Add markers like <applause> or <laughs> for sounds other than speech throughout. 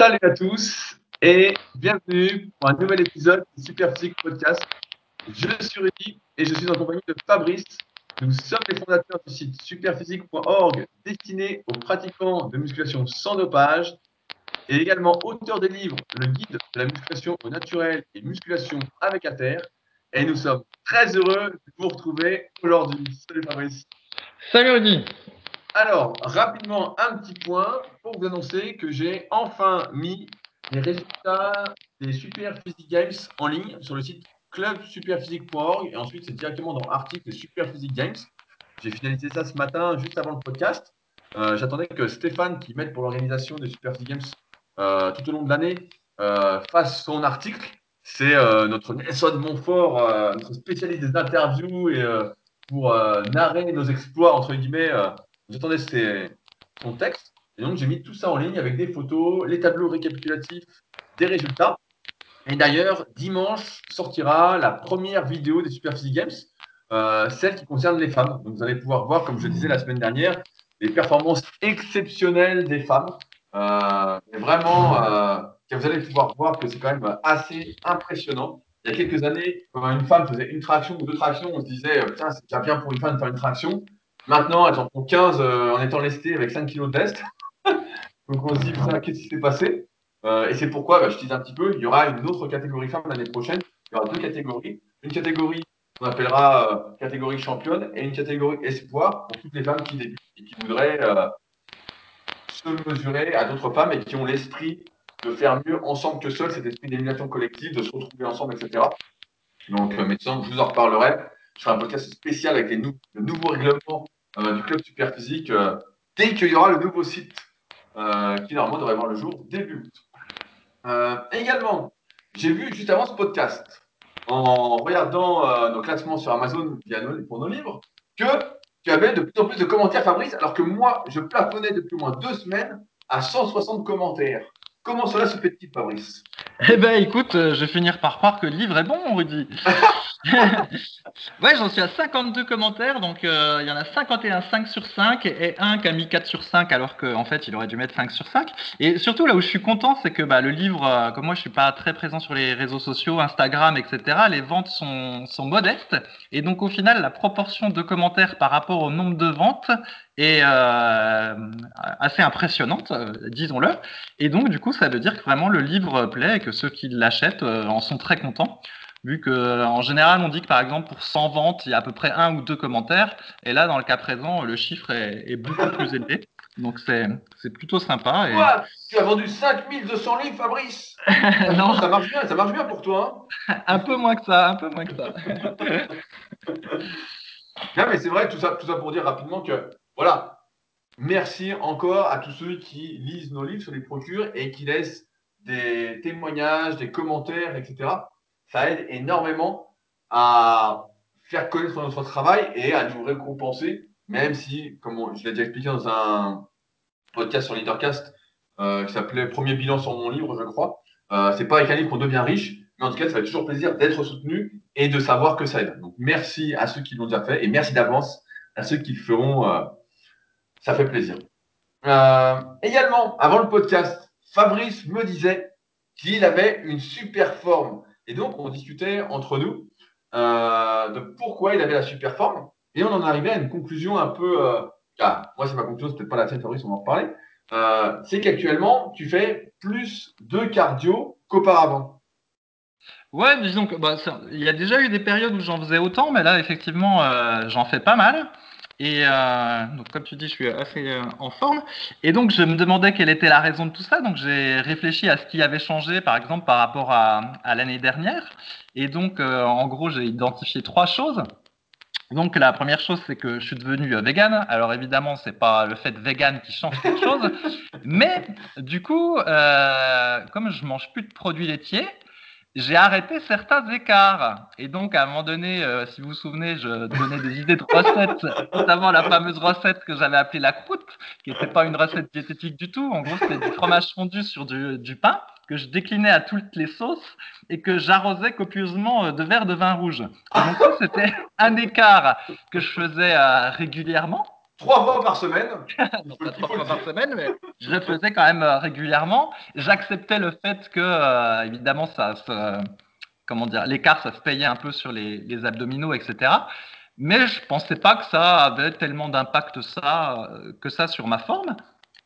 Salut à tous et bienvenue pour un nouvel épisode du Super Physique Podcast. Je suis Rudy et je suis en compagnie de Fabrice. Nous sommes les fondateurs du site superphysique.org destiné aux pratiquants de musculation sans dopage et également auteur des livres Le guide de la musculation au naturel et musculation avec terre. Et nous sommes très heureux de vous retrouver aujourd'hui. Salut Fabrice. Salut Rudy. Alors, rapidement, un petit point pour vous annoncer que j'ai enfin mis les résultats des Super Physique Games en ligne sur le site clubsuperphysique.org et ensuite c'est directement dans article Super Physique Games. J'ai finalisé ça ce matin juste avant le podcast. Euh, j'attendais que Stéphane, qui m'aide pour l'organisation des Super Physique Games euh, tout au long de l'année, euh, fasse son article. C'est notre Nelson Montfort, notre spécialiste des interviews et pour narrer nos exploits, entre guillemets, J'attendais son texte. Et donc, j'ai mis tout ça en ligne avec des photos, les tableaux récapitulatifs des résultats. Et d'ailleurs, dimanche sortira la première vidéo des Super Physique Games, euh, celle qui concerne les femmes. Donc, vous allez pouvoir voir, comme je disais la semaine dernière, les performances exceptionnelles des femmes. Euh, et vraiment, euh, vous allez pouvoir voir que c'est quand même assez impressionnant. Il y a quelques années, quand une femme faisait une traction ou deux tractions, on se disait, putain, c'est bien pour une femme de faire une traction. Maintenant, elles en font 15 euh, en étant lestées avec 5 kilos de lest. <laughs> Donc on se dit, qu'est-ce qui s'est passé? Euh, Et c'est pourquoi, bah, je dis un petit peu, il y aura une autre catégorie femme l'année prochaine. Il y aura deux catégories. Une catégorie qu'on appellera euh, catégorie championne et une catégorie espoir pour toutes les femmes qui débutent et qui voudraient se mesurer à d'autres femmes et qui ont l'esprit de faire mieux ensemble que seuls, cet esprit d'élimination collective, de se retrouver ensemble, etc. Donc, médecin, je vous en reparlerai. Je ferai un podcast spécial avec les nouveaux règlements euh, du club super physique euh, dès qu'il y aura le nouveau site euh, qui normalement devrait voir le jour début août. également, j'ai vu juste avant ce podcast, en regardant nos classements sur Amazon pour nos livres, que tu avais de plus en plus de commentaires, Fabrice, alors que moi, je plafonnais depuis au moins deux semaines à 160 commentaires. Comment cela se fait-il, Fabrice? Eh ben, écoute, je vais finir par croire que le livre est bon, Rudy. <laughs> ouais, j'en suis à 52 commentaires, donc euh, il y en a 51 5 sur 5 et un qui a mis 4 sur 5 alors qu'en fait il aurait dû mettre 5 sur 5. Et surtout là où je suis content, c'est que bah, le livre, euh, comme moi je suis pas très présent sur les réseaux sociaux, Instagram, etc., les ventes sont, sont modestes et donc au final la proportion de commentaires par rapport au nombre de ventes est euh, assez impressionnante, disons-le. Et donc du coup ça veut dire que vraiment le livre plaît et que ceux qui l'achètent en sont très contents vu que en général on dit que par exemple pour 100 ventes il y a à peu près un ou deux commentaires. Et là dans le cas présent le chiffre est, beaucoup plus élevé. Donc c'est plutôt sympa et... Quoi? Tu as vendu 5200 livres Fabrice? <laughs> Non. Ça marche bien ça marche bien pour toi hein? Un peu moins que ça un peu moins que ça. <laughs> Non mais c'est vrai tout ça tout ça pour dire rapidement que voilà merci encore à tous ceux qui lisent nos livres, se les procurent et qui laissent des témoignages, des commentaires, etc ça aide énormément à faire connaître notre travail et à nous récompenser, même si, comme je l'ai déjà expliqué dans un podcast sur Leadercast euh, qui s'appelait Premier bilan sur mon livre, je crois, euh, c'est pas avec un livre qu'on devient riche, mais en tout cas, ça fait toujours plaisir d'être soutenu et de savoir que ça aide. Donc, merci à ceux qui l'ont déjà fait et merci d'avance à ceux qui le feront. Euh, ça fait plaisir. Euh, également, avant le podcast, Fabrice me disait qu'il avait une super forme. Et donc, on discutait entre nous euh, de pourquoi il avait la super forme. Et on en arrivait à une conclusion un peu. Euh, ah, moi, c'est ma conclusion, c'est peut-être pas la tienne, Fabrice, on va en reparler. C'est qu'actuellement, tu fais plus de cardio qu'auparavant. Ouais, disons que bah, y a déjà eu des périodes où j'en faisais autant, mais là, effectivement, j'en fais pas mal. Et euh, donc, comme tu dis, je suis assez euh, en forme. Et donc, je me demandais quelle était la raison de tout ça. Donc, j'ai réfléchi à ce qui avait changé, par exemple, par rapport à, à l'année dernière. Et donc, euh, en gros, j'ai identifié trois choses. Donc, la première chose, c'est que je suis devenu vegan. Alors, évidemment, c'est pas le fait vegan qui change quelque chose. <laughs> mais, du coup, comme je mange plus de produits laitiers, j'ai arrêté certains écarts. Et donc, à un moment donné, euh, si vous vous souvenez, je donnais des idées de recettes, <laughs> notamment la fameuse recette que j'avais appelée la croûte, qui n'était pas une recette diététique du tout. En gros, c'était du fromage fondu sur du, pain que je déclinais à toutes les sauces et que j'arrosais copieusement euh, de verre de vin rouge. Donc, c'était un écart que je faisais euh, régulièrement. Trois fois par semaine. <laughs> non, pas trois fois par semaine, mais je le faisais quand même régulièrement. J'acceptais le fait que, évidemment, ça se, comment dire, l'écart, ça se payait un peu sur les, les abdominaux, etc. Mais je pensais pas que ça avait tellement d'impact ça, que ça sur ma forme.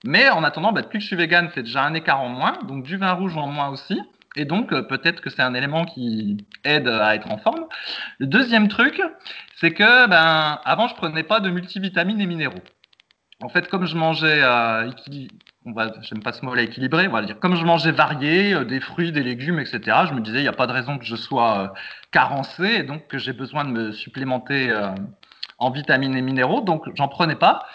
Mais en attendant, bah, depuis que je suis vegan, c'est déjà un écart en moins, donc du vin rouge en moins aussi. Et donc, euh, peut-être que c'est un élément qui aide à être en forme. Le deuxième truc, c'est que ben, avant, je prenais pas de multivitamines et minéraux. En fait, comme je mangeais, euh, pas ce mot-là, équilibré, comme je mangeais varié, euh, des fruits, des légumes, etc., je me disais, il n'y a pas de raison que je sois carencé et donc que j'ai besoin de me supplémenter en vitamines et minéraux, donc j'en prenais pas.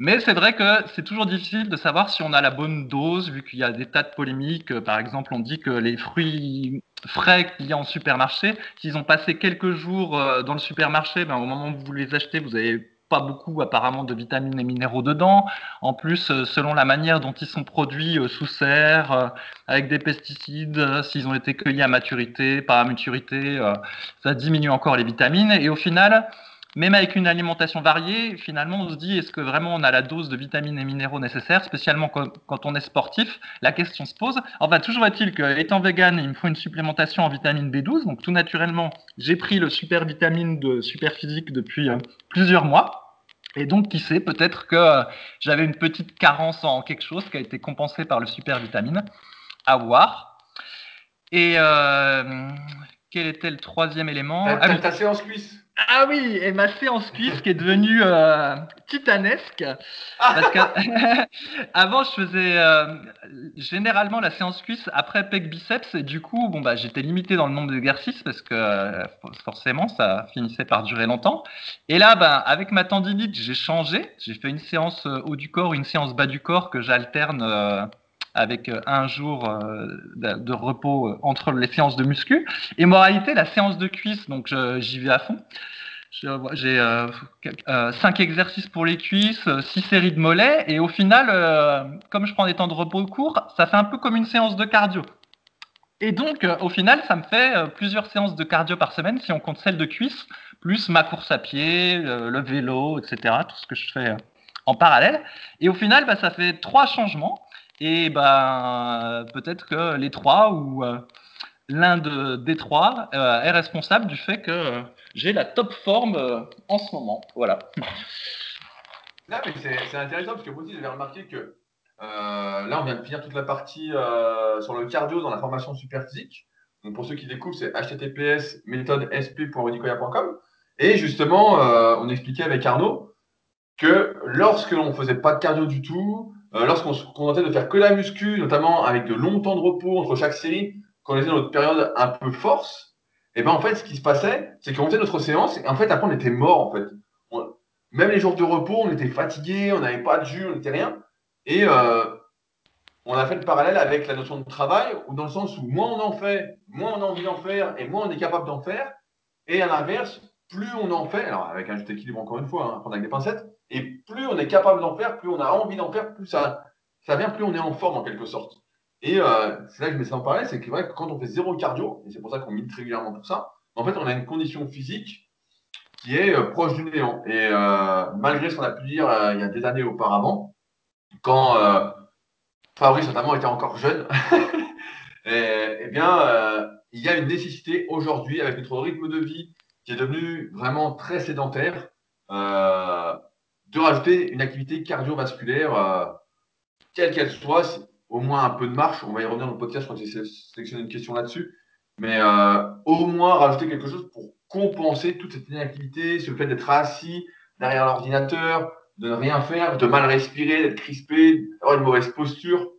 Mais c'est vrai que c'est toujours difficile de savoir si on a la bonne dose, vu qu'il y a des tas de polémiques. Euh, par exemple, on dit que les fruits frais qu'il y a en supermarché, s'ils ont passé quelques jours euh, dans le supermarché, ben, au moment où vous les achetez, vous n'avez pas beaucoup apparemment de vitamines et minéraux dedans. En plus, euh, selon la manière dont ils sont produits sous serre, avec des pesticides, s'ils ont été cueillis à maturité, pas à maturité, ça diminue encore les vitamines. Et au final, même avec une alimentation variée, finalement, on se dit est-ce que vraiment on a la dose de vitamines et minéraux nécessaires, spécialement quand, on est sportif? La question se pose. Enfin, toujours est-il qu'étant vegan, il me faut une supplémentation en vitamine B12. Donc, tout naturellement, j'ai pris le super vitamine de super physique depuis euh, plusieurs mois. Et donc, qui sait, peut-être que euh, j'avais une petite carence en quelque chose qui a été compensée par le super vitamine. À voir. Et euh, quel était le troisième élément? Ta, ta, séance cuisse ah oui, et ma séance cuisse qui est devenue euh, titanesque. Parce <laughs> avant, je faisais euh, généralement la séance cuisse après pec biceps. Et du coup, bon, bah, j'étais limité dans le nombre d'exercices parce que euh, forcément, ça finissait par durer longtemps. Et là, bah, avec ma tendinite, j'ai changé. J'ai fait une séance haut du corps, une séance bas du corps que j'alterne avec un jour de, repos entre les séances de muscu. Et moralité, la séance de cuisse, donc j'y vais à fond. J'ai euh, euh, cinq exercices pour les cuisses, six séries de mollets, et au final, euh, comme je prends des temps de repos courts, ça fait un peu comme une séance de cardio. Et donc, au final, ça me fait plusieurs séances de cardio par semaine si on compte celle de cuisses, plus ma course à pied, le vélo, etc., tout ce que je fais en parallèle. Et au final, bah, ça fait trois changements. Et bah, peut-être que les trois ou l'un de, des trois est responsable du fait que j'ai la top forme euh, en ce moment. Voilà. mais c'est intéressant parce que vous aussi, j'avais remarqué que euh, là, on vient de finir toute la partie euh, sur le cardio dans la formation super physique. Donc, pour ceux qui découvrent, c'est https méthode Et justement, on expliquait avec Arnaud que lorsque l'on ne faisait pas de cardio du tout, lorsqu'on se contentait de faire que la muscu, notamment avec de longs temps de repos entre chaque série, qu'on était dans notre période un peu force, et ben en fait, ce qui se passait, c'est qu'on faisait notre séance et en fait, après, on était mort en fait. même les jours de repos, on était fatigué, on n'avait pas de jus, on n'était rien. Et euh, on a fait le parallèle avec la notion de travail, ou dans le sens où moins on en fait, moins on a envie d'en faire et moins on est capable d'en faire. Et à l'inverse, plus on en fait, alors avec un juste équilibre encore une fois, hein, prendre avec des pincettes, et plus on est capable d'en faire, plus on a envie d'en faire, plus ça, ça vient, plus on est en forme en quelque sorte. Et euh, c'est là que je mets ça en parallèle, c'est que, quand on fait zéro cardio, et c'est pour ça qu'on milite régulièrement pour ça, en fait, on a une condition physique qui est euh, proche du néant. Et euh, malgré ce qu'on a pu dire il y a des années auparavant, quand Fabrice notamment était encore jeune, <laughs> et, eh bien, il y a une nécessité aujourd'hui, avec notre rythme de vie qui est devenu vraiment très sédentaire, de rajouter une activité cardiovasculaire, quelle qu'elle soit au moins un peu de marche. On va y revenir dans le podcast, je crois que j'ai sélectionné une question là-dessus. Mais euh, au moins rajouter quelque chose pour compenser toute cette inactivité, ce fait d'être assis derrière l'ordinateur, de ne rien faire, de mal respirer, d'être crispé, d'avoir une mauvaise posture.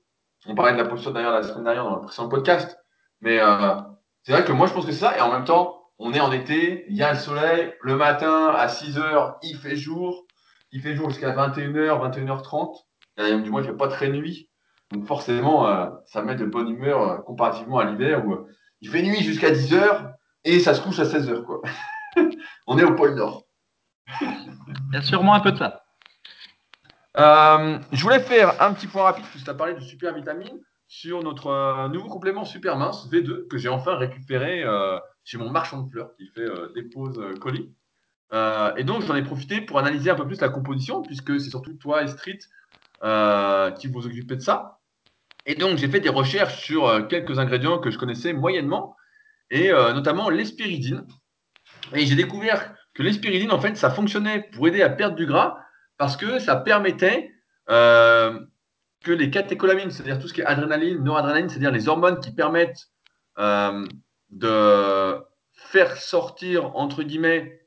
On parlait de la posture d'ailleurs la semaine dernière dans le précédent podcast. Mais euh, c'est vrai que moi, je pense que c'est ça. Et en même temps, on est en été, il y a le soleil. Le matin, à 6 heures, il fait jour. Il fait jour jusqu'à 21h, 21h30. du moins, il ne fait pas très nuit. Donc forcément, euh, ça met de bonne humeur euh, comparativement à l'hiver où euh, il fait nuit jusqu'à 10 heures et ça se couche à 16 heures. Quoi. <laughs> On est au pôle Nord. Il y a sûrement un peu de ça. je voulais faire un petit point rapide, puisque tu as parlé de super vitamine, sur notre nouveau complément super mince V2 que j'ai enfin récupéré chez mon marchand de fleurs qui fait des pauses colis. Euh, et donc, j'en ai profité pour analyser un peu plus la composition, puisque c'est surtout toi et Street euh, qui vous occupez de ça. Et donc, j'ai fait des recherches sur euh, quelques ingrédients que je connaissais moyennement, et notamment l'espiridine. Et j'ai découvert que l'espiridine, en fait, ça fonctionnait pour aider à perdre du gras, parce que ça permettait que les catécholamines, c'est-à-dire tout ce qui est adrénaline, noradrénaline, c'est-à-dire les hormones qui permettent de faire sortir, entre guillemets,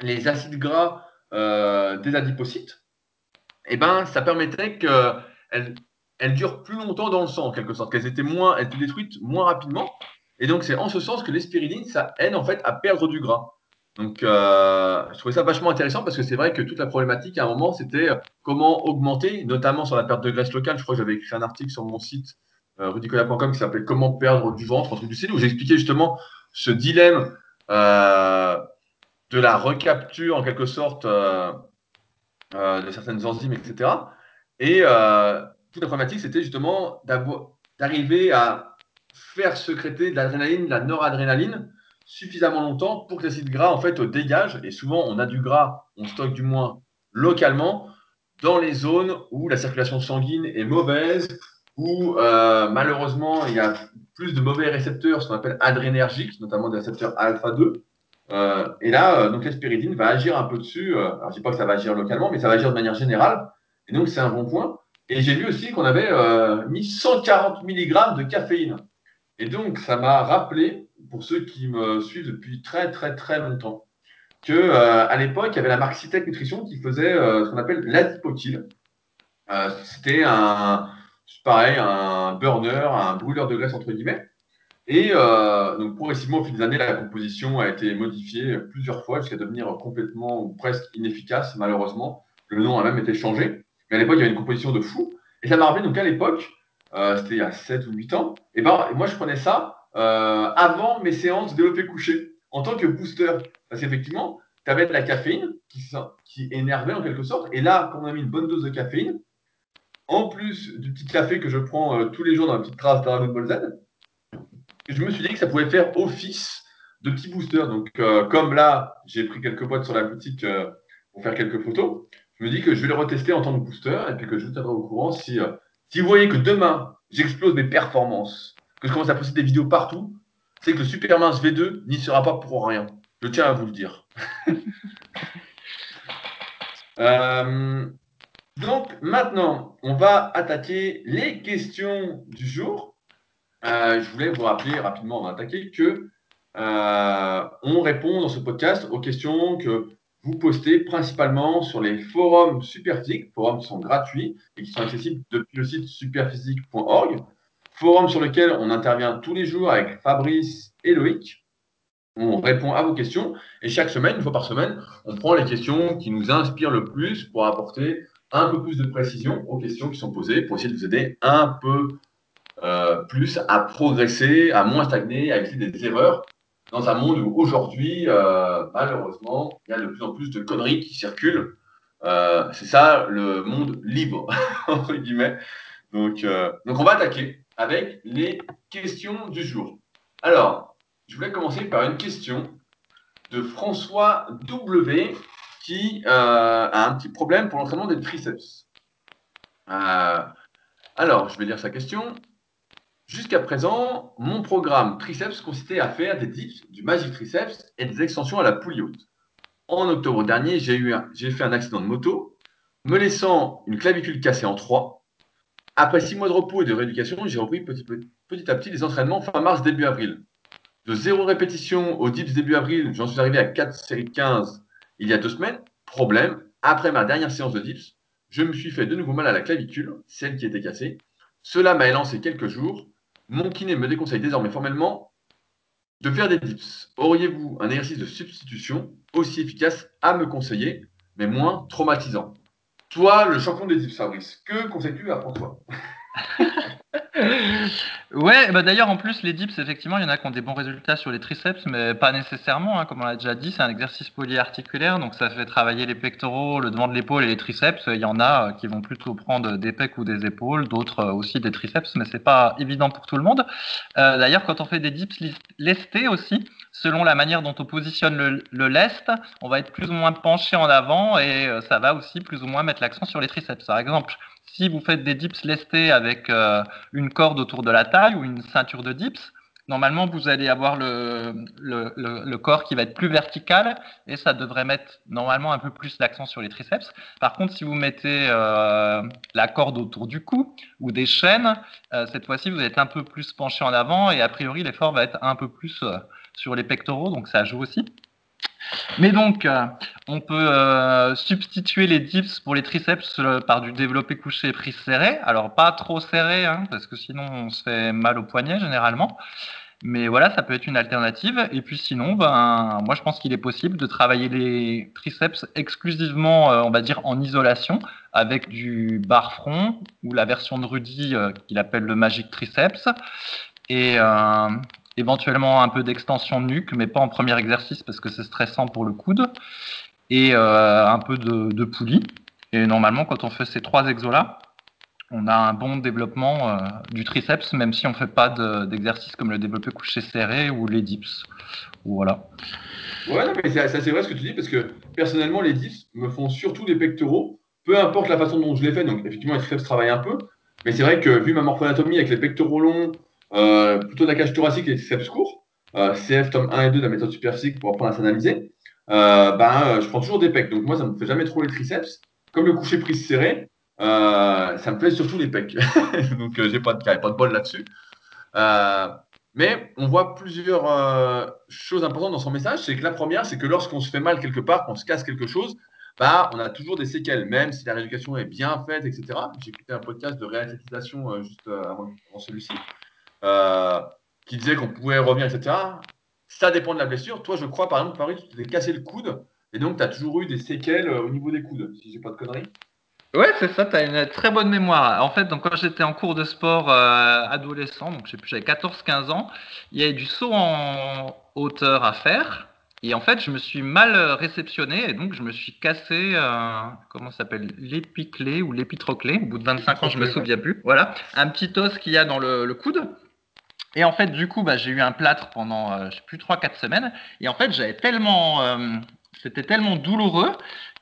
les acides gras euh, des adipocytes, eh ben, ça permettrait qu'elles elles durent plus longtemps dans le sang, en quelque sorte, qu'elles étaient, étaient détruites moins rapidement. Et donc, c'est en ce sens que l'espiridine, ça aide en fait à perdre du gras. Donc, euh, je trouvais ça vachement intéressant parce que c'est vrai que toute la problématique à un moment, c'était comment augmenter, notamment sur la perte de graisse locale. Je crois que j'avais écrit un article sur mon site euh, rudicola.com qui s'appelait Comment perdre du ventre, entre du CD, où j'expliquais justement ce dilemme euh, de la recapture en quelque sorte euh, euh, de certaines enzymes, etc. Et toute la problématique, c'était justement d'arriver à faire sécréter de l'adrénaline, de la noradrénaline suffisamment longtemps pour que l'acide gras en fait dégage. Et souvent, on a du gras, on stocke du moins localement dans les zones où la circulation sanguine est mauvaise, où malheureusement il y a plus de mauvais récepteurs, ce qu'on appelle adrénergiques, notamment des récepteurs alpha 2. Euh, et là, euh, donc l'espéridine va agir un peu dessus. Euh, alors, je dis pas que ça va agir localement, mais ça va agir de manière générale. Et donc, c'est un bon point. Et j'ai vu aussi qu'on avait mis 140 mg de caféine. Et donc, ça m'a rappelé, pour ceux qui me suivent depuis très, très, très longtemps, que à l'époque, il y avait la marque Citec Nutrition qui faisait ce qu'on appelle l'adipotyle. C'était un, pareil, un burner, un brûleur de graisse, entre guillemets. Et euh, donc progressivement, au fil des années, la composition a été modifiée plusieurs fois jusqu'à devenir complètement ou presque inefficace, malheureusement. Le nom a même été changé. Mais à l'époque, il y avait une composition de fou. Et ça m'a rappelé, donc à l'époque, euh, c'était il y a 7 ou 8 ans, et ben moi je prenais ça euh, avant mes séances de développé couché, en tant que booster. Parce qu'effectivement, tu avais de la caféine qui, énervait en quelque sorte. Et là, quand on a mis une bonne dose de caféine, en plus du petit café que je prends tous les jours dans la petite trace Dragon Ball Z, je me suis dit que ça pouvait faire office de petit booster. Donc, euh, comme là, j'ai pris quelques boîtes sur la boutique euh, pour faire quelques photos, je me dis que je vais le retester en tant que booster et puis que je vous tiendrai au courant si, euh, si vous voyez que demain, j'explose mes performances, que je commence à poster des vidéos partout, c'est que le Super V2 n'y sera pas pour rien. Je tiens à vous le dire. <laughs> donc maintenant, on va attaquer les questions du jour. Euh, je voulais vous rappeler rapidement avant d'attaquer que euh, on répond dans ce podcast aux questions que vous postez principalement sur les forums Superphysique, forums sont gratuits et qui sont accessibles depuis le site superphysique.org, forum sur lequel on intervient tous les jours avec Fabrice et Loïc. On répond à vos questions et chaque semaine, une fois par semaine, on prend les questions qui nous inspirent le plus pour apporter un peu plus de précision aux questions qui sont posées pour essayer de vous aider un peu euh, plus à progresser, à moins stagner, à éviter des erreurs dans un monde où aujourd'hui, euh, malheureusement, il y a de plus en plus de conneries qui circulent. Euh, c'est ça le monde libre, <laughs> entre guillemets. Donc, donc, on va attaquer avec les questions du jour. Alors, je voulais commencer par une question de François W qui a un petit problème pour l'entraînement des triceps. alors, je vais lire sa question. Jusqu'à présent, mon programme triceps consistait à faire des dips, du magic triceps et des extensions à la poulie haute. En octobre dernier, j'ai fait un accident de moto, me laissant une clavicule cassée en trois. Après six mois de repos et de rééducation, j'ai repris petit, à petit les entraînements fin mars, début avril. De zéro répétition au dips début avril, j'en suis arrivé à 4 séries 15 il y a deux semaines. Problème, après ma dernière séance de dips, je me suis fait de nouveau mal à la clavicule, celle qui était cassée. Cela m'a élancé quelques jours mon kiné me déconseille désormais formellement de faire des dips. Auriez-vous un exercice de substitution aussi efficace à me conseiller, mais moins traumatisant? Toi, le champion des dips, Fabrice, que conseilles-tu à François? <laughs> Ouais, bah d'ailleurs en plus les dips, effectivement, il y en a qui ont des bons résultats sur les triceps, mais pas nécessairement. hein, comme on l'a déjà dit, c'est un exercice polyarticulaire, donc ça fait travailler les pectoraux, le devant de l'épaule et les triceps. Il y en a euh, qui vont plutôt prendre des pecs ou des épaules, d'autres euh, aussi des triceps, mais c'est pas évident pour tout le monde. Euh, d'ailleurs, quand on fait des dips lestés aussi, selon la manière dont on positionne le, le lest, on va être plus ou moins penché en avant et ça va aussi plus ou moins mettre l'accent sur les triceps. Par exemple, si vous faites des dips lestés avec euh, une corde autour de la taille ou une ceinture de dips, normalement vous allez avoir le, corps qui va être plus vertical et ça devrait mettre normalement un peu plus l'accent sur les triceps. Par contre, si vous mettez euh, la corde autour du cou ou des chaînes, euh, cette fois-ci vous êtes un peu plus penché en avant et a priori l'effort va être un peu plus sur les pectoraux, donc ça joue aussi. Mais donc, euh, on peut euh, substituer les dips pour les triceps euh, par du développé couché prise serré. Alors, pas trop serré, hein, parce que sinon on se fait mal au poignet généralement. Mais voilà, ça peut être une alternative. Et puis sinon, ben, moi je pense qu'il est possible de travailler les triceps exclusivement, on va dire, en isolation, avec du bar front ou la version de Rudy qu'il appelle le Magic Triceps. Et éventuellement un peu d'extension de nuque, mais pas en premier exercice parce que c'est stressant pour le coude, et euh, un peu de, de, poulie. Et normalement, quand on fait ces trois exos-là, on a un bon développement euh, du triceps, même si on ne fait pas d'exercices de, comme le développé couché serré ou les dips. Voilà. Ouais, non, mais c'est vrai ce que tu dis, parce que personnellement, les dips me font surtout des pectoraux, peu importe la façon dont je les fais. Donc, effectivement, les triceps travaillent un peu, mais c'est vrai que vu ma morphoanatomie avec les pectoraux longs, plutôt de la cage thoracique et triceps courts, euh, CF tome 1 et 2 de la méthode superphysique pour apprendre à s'analyser, euh, ben, je prends toujours des pecs. Donc moi, ça me fait jamais trop les triceps. Comme le coucher prise serré, ça me fait surtout les pecs. <laughs> donc j'ai pas de pas de bol là-dessus. mais on voit plusieurs choses importantes dans son message. C'est que la première, c'est que lorsqu'on se fait mal quelque part, qu'on se casse quelque chose, bah, on a toujours des séquelles, même si la rééducation est bien faite, etc. J'ai écouté un podcast de réathlétisation euh, juste avant celui-ci euh, qui disait qu'on pouvait revenir, etc. Ça dépend de la blessure. Toi, je crois, par exemple, Paris, tu t'es cassé le coude et donc tu as toujours eu des séquelles euh, au niveau des coudes, si j'ai pas de conneries. Ouais, c'est ça, tu as une très bonne mémoire. En fait, donc, quand j'étais en cours de sport euh, adolescent, donc je sais plus, j'avais 14-15 ans, il y avait du saut en hauteur à faire. Et en fait, je me suis mal réceptionné et donc je me suis cassé, euh, comment ça s'appelle, l'épiclé ou l'épitroclé. Au bout de 25 ans, je me souviens plus. Voilà, un petit os qu'il y a dans le, le, coude. Et en fait, du coup, bah, j'ai eu un plâtre pendant, euh, je sais plus, 3-4 semaines. Et en fait, j'avais tellement, euh, c'était tellement douloureux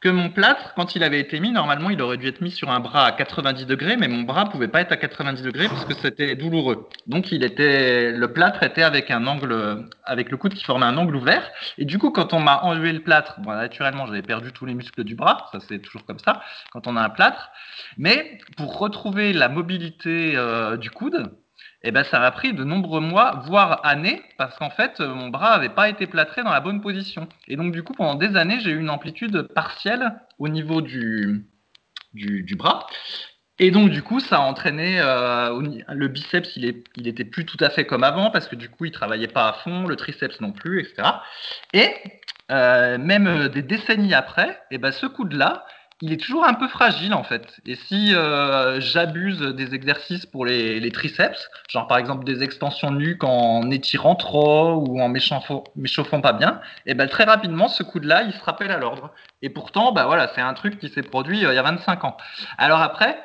que mon plâtre, quand il avait été mis, normalement, il aurait dû être mis sur un bras à 90 degrés, mais mon bras pouvait pas être à 90 degrés parce que c'était douloureux. Donc, il était, le plâtre était avec un angle, avec le coude qui formait un angle ouvert. Et du coup, quand on m'a enlevé le plâtre, bon, naturellement, j'avais perdu tous les muscles du bras. Ça, c'est toujours comme ça quand on a un plâtre. Mais pour retrouver la mobilité euh, du coude, eh ben, ça m'a pris de nombreux mois, voire années, parce qu'en fait, mon bras n'avait pas été plâtré dans la bonne position. Et donc, du coup, pendant des années, j'ai eu une amplitude partielle au niveau du, du, du, bras. Et donc, du coup, ça a entraîné euh, le biceps, il, est, il était plus tout à fait comme avant, parce que du coup, il travaillait pas à fond, le triceps non plus, etc. Et euh, même des décennies après, eh ben, ce coude-là, il est toujours un peu fragile en fait. Et si euh, j'abuse des exercices pour les, triceps, genre par exemple des extensions de nuque en étirant trop ou en m'échauffant pas bien, et ben très rapidement ce coude-là il se rappelle à l'ordre. Et pourtant, bah voilà, c'est un truc qui s'est produit euh, il y a 25 ans. Alors après,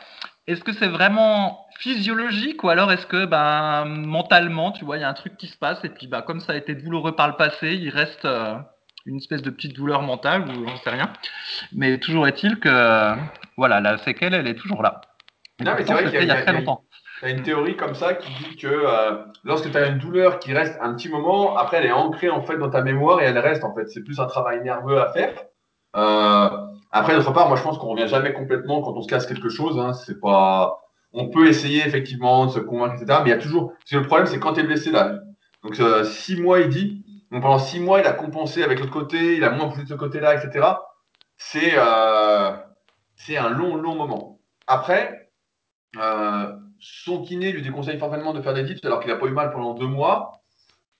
est-ce que c'est vraiment physiologique ou alors est-ce que ben mentalement, tu vois, il y a un truc qui se passe et puis bah comme ça a été douloureux par le passé, il reste euh, une espèce de petite douleur mentale ou j'en sais rien. Mais toujours est-il que voilà, la séquelle, elle est toujours là. Non, mais c'est vrai qu'il y, y, a très longtemps. Il y a une théorie comme ça qui dit que euh, lorsque tu as une douleur qui reste un petit moment, après elle est ancrée en fait dans ta mémoire et elle reste en fait. C'est plus un travail nerveux à faire. Euh, après, d'autre part, moi je pense qu'on revient jamais complètement quand on se casse quelque chose. Hein, c'est pas. On peut essayer effectivement de se convaincre, etc. Mais il y a toujours. Parce que le problème, c'est quand tu es blessé là. Donc euh, six mois, il dit, donc pendant six mois, il a compensé avec l'autre côté, il a moins poussé de ce côté-là, etc. C'est euh, un long, long moment. Après, euh, son kiné lui déconseille fortement de faire des dips alors qu'il n'a pas eu mal pendant deux mois.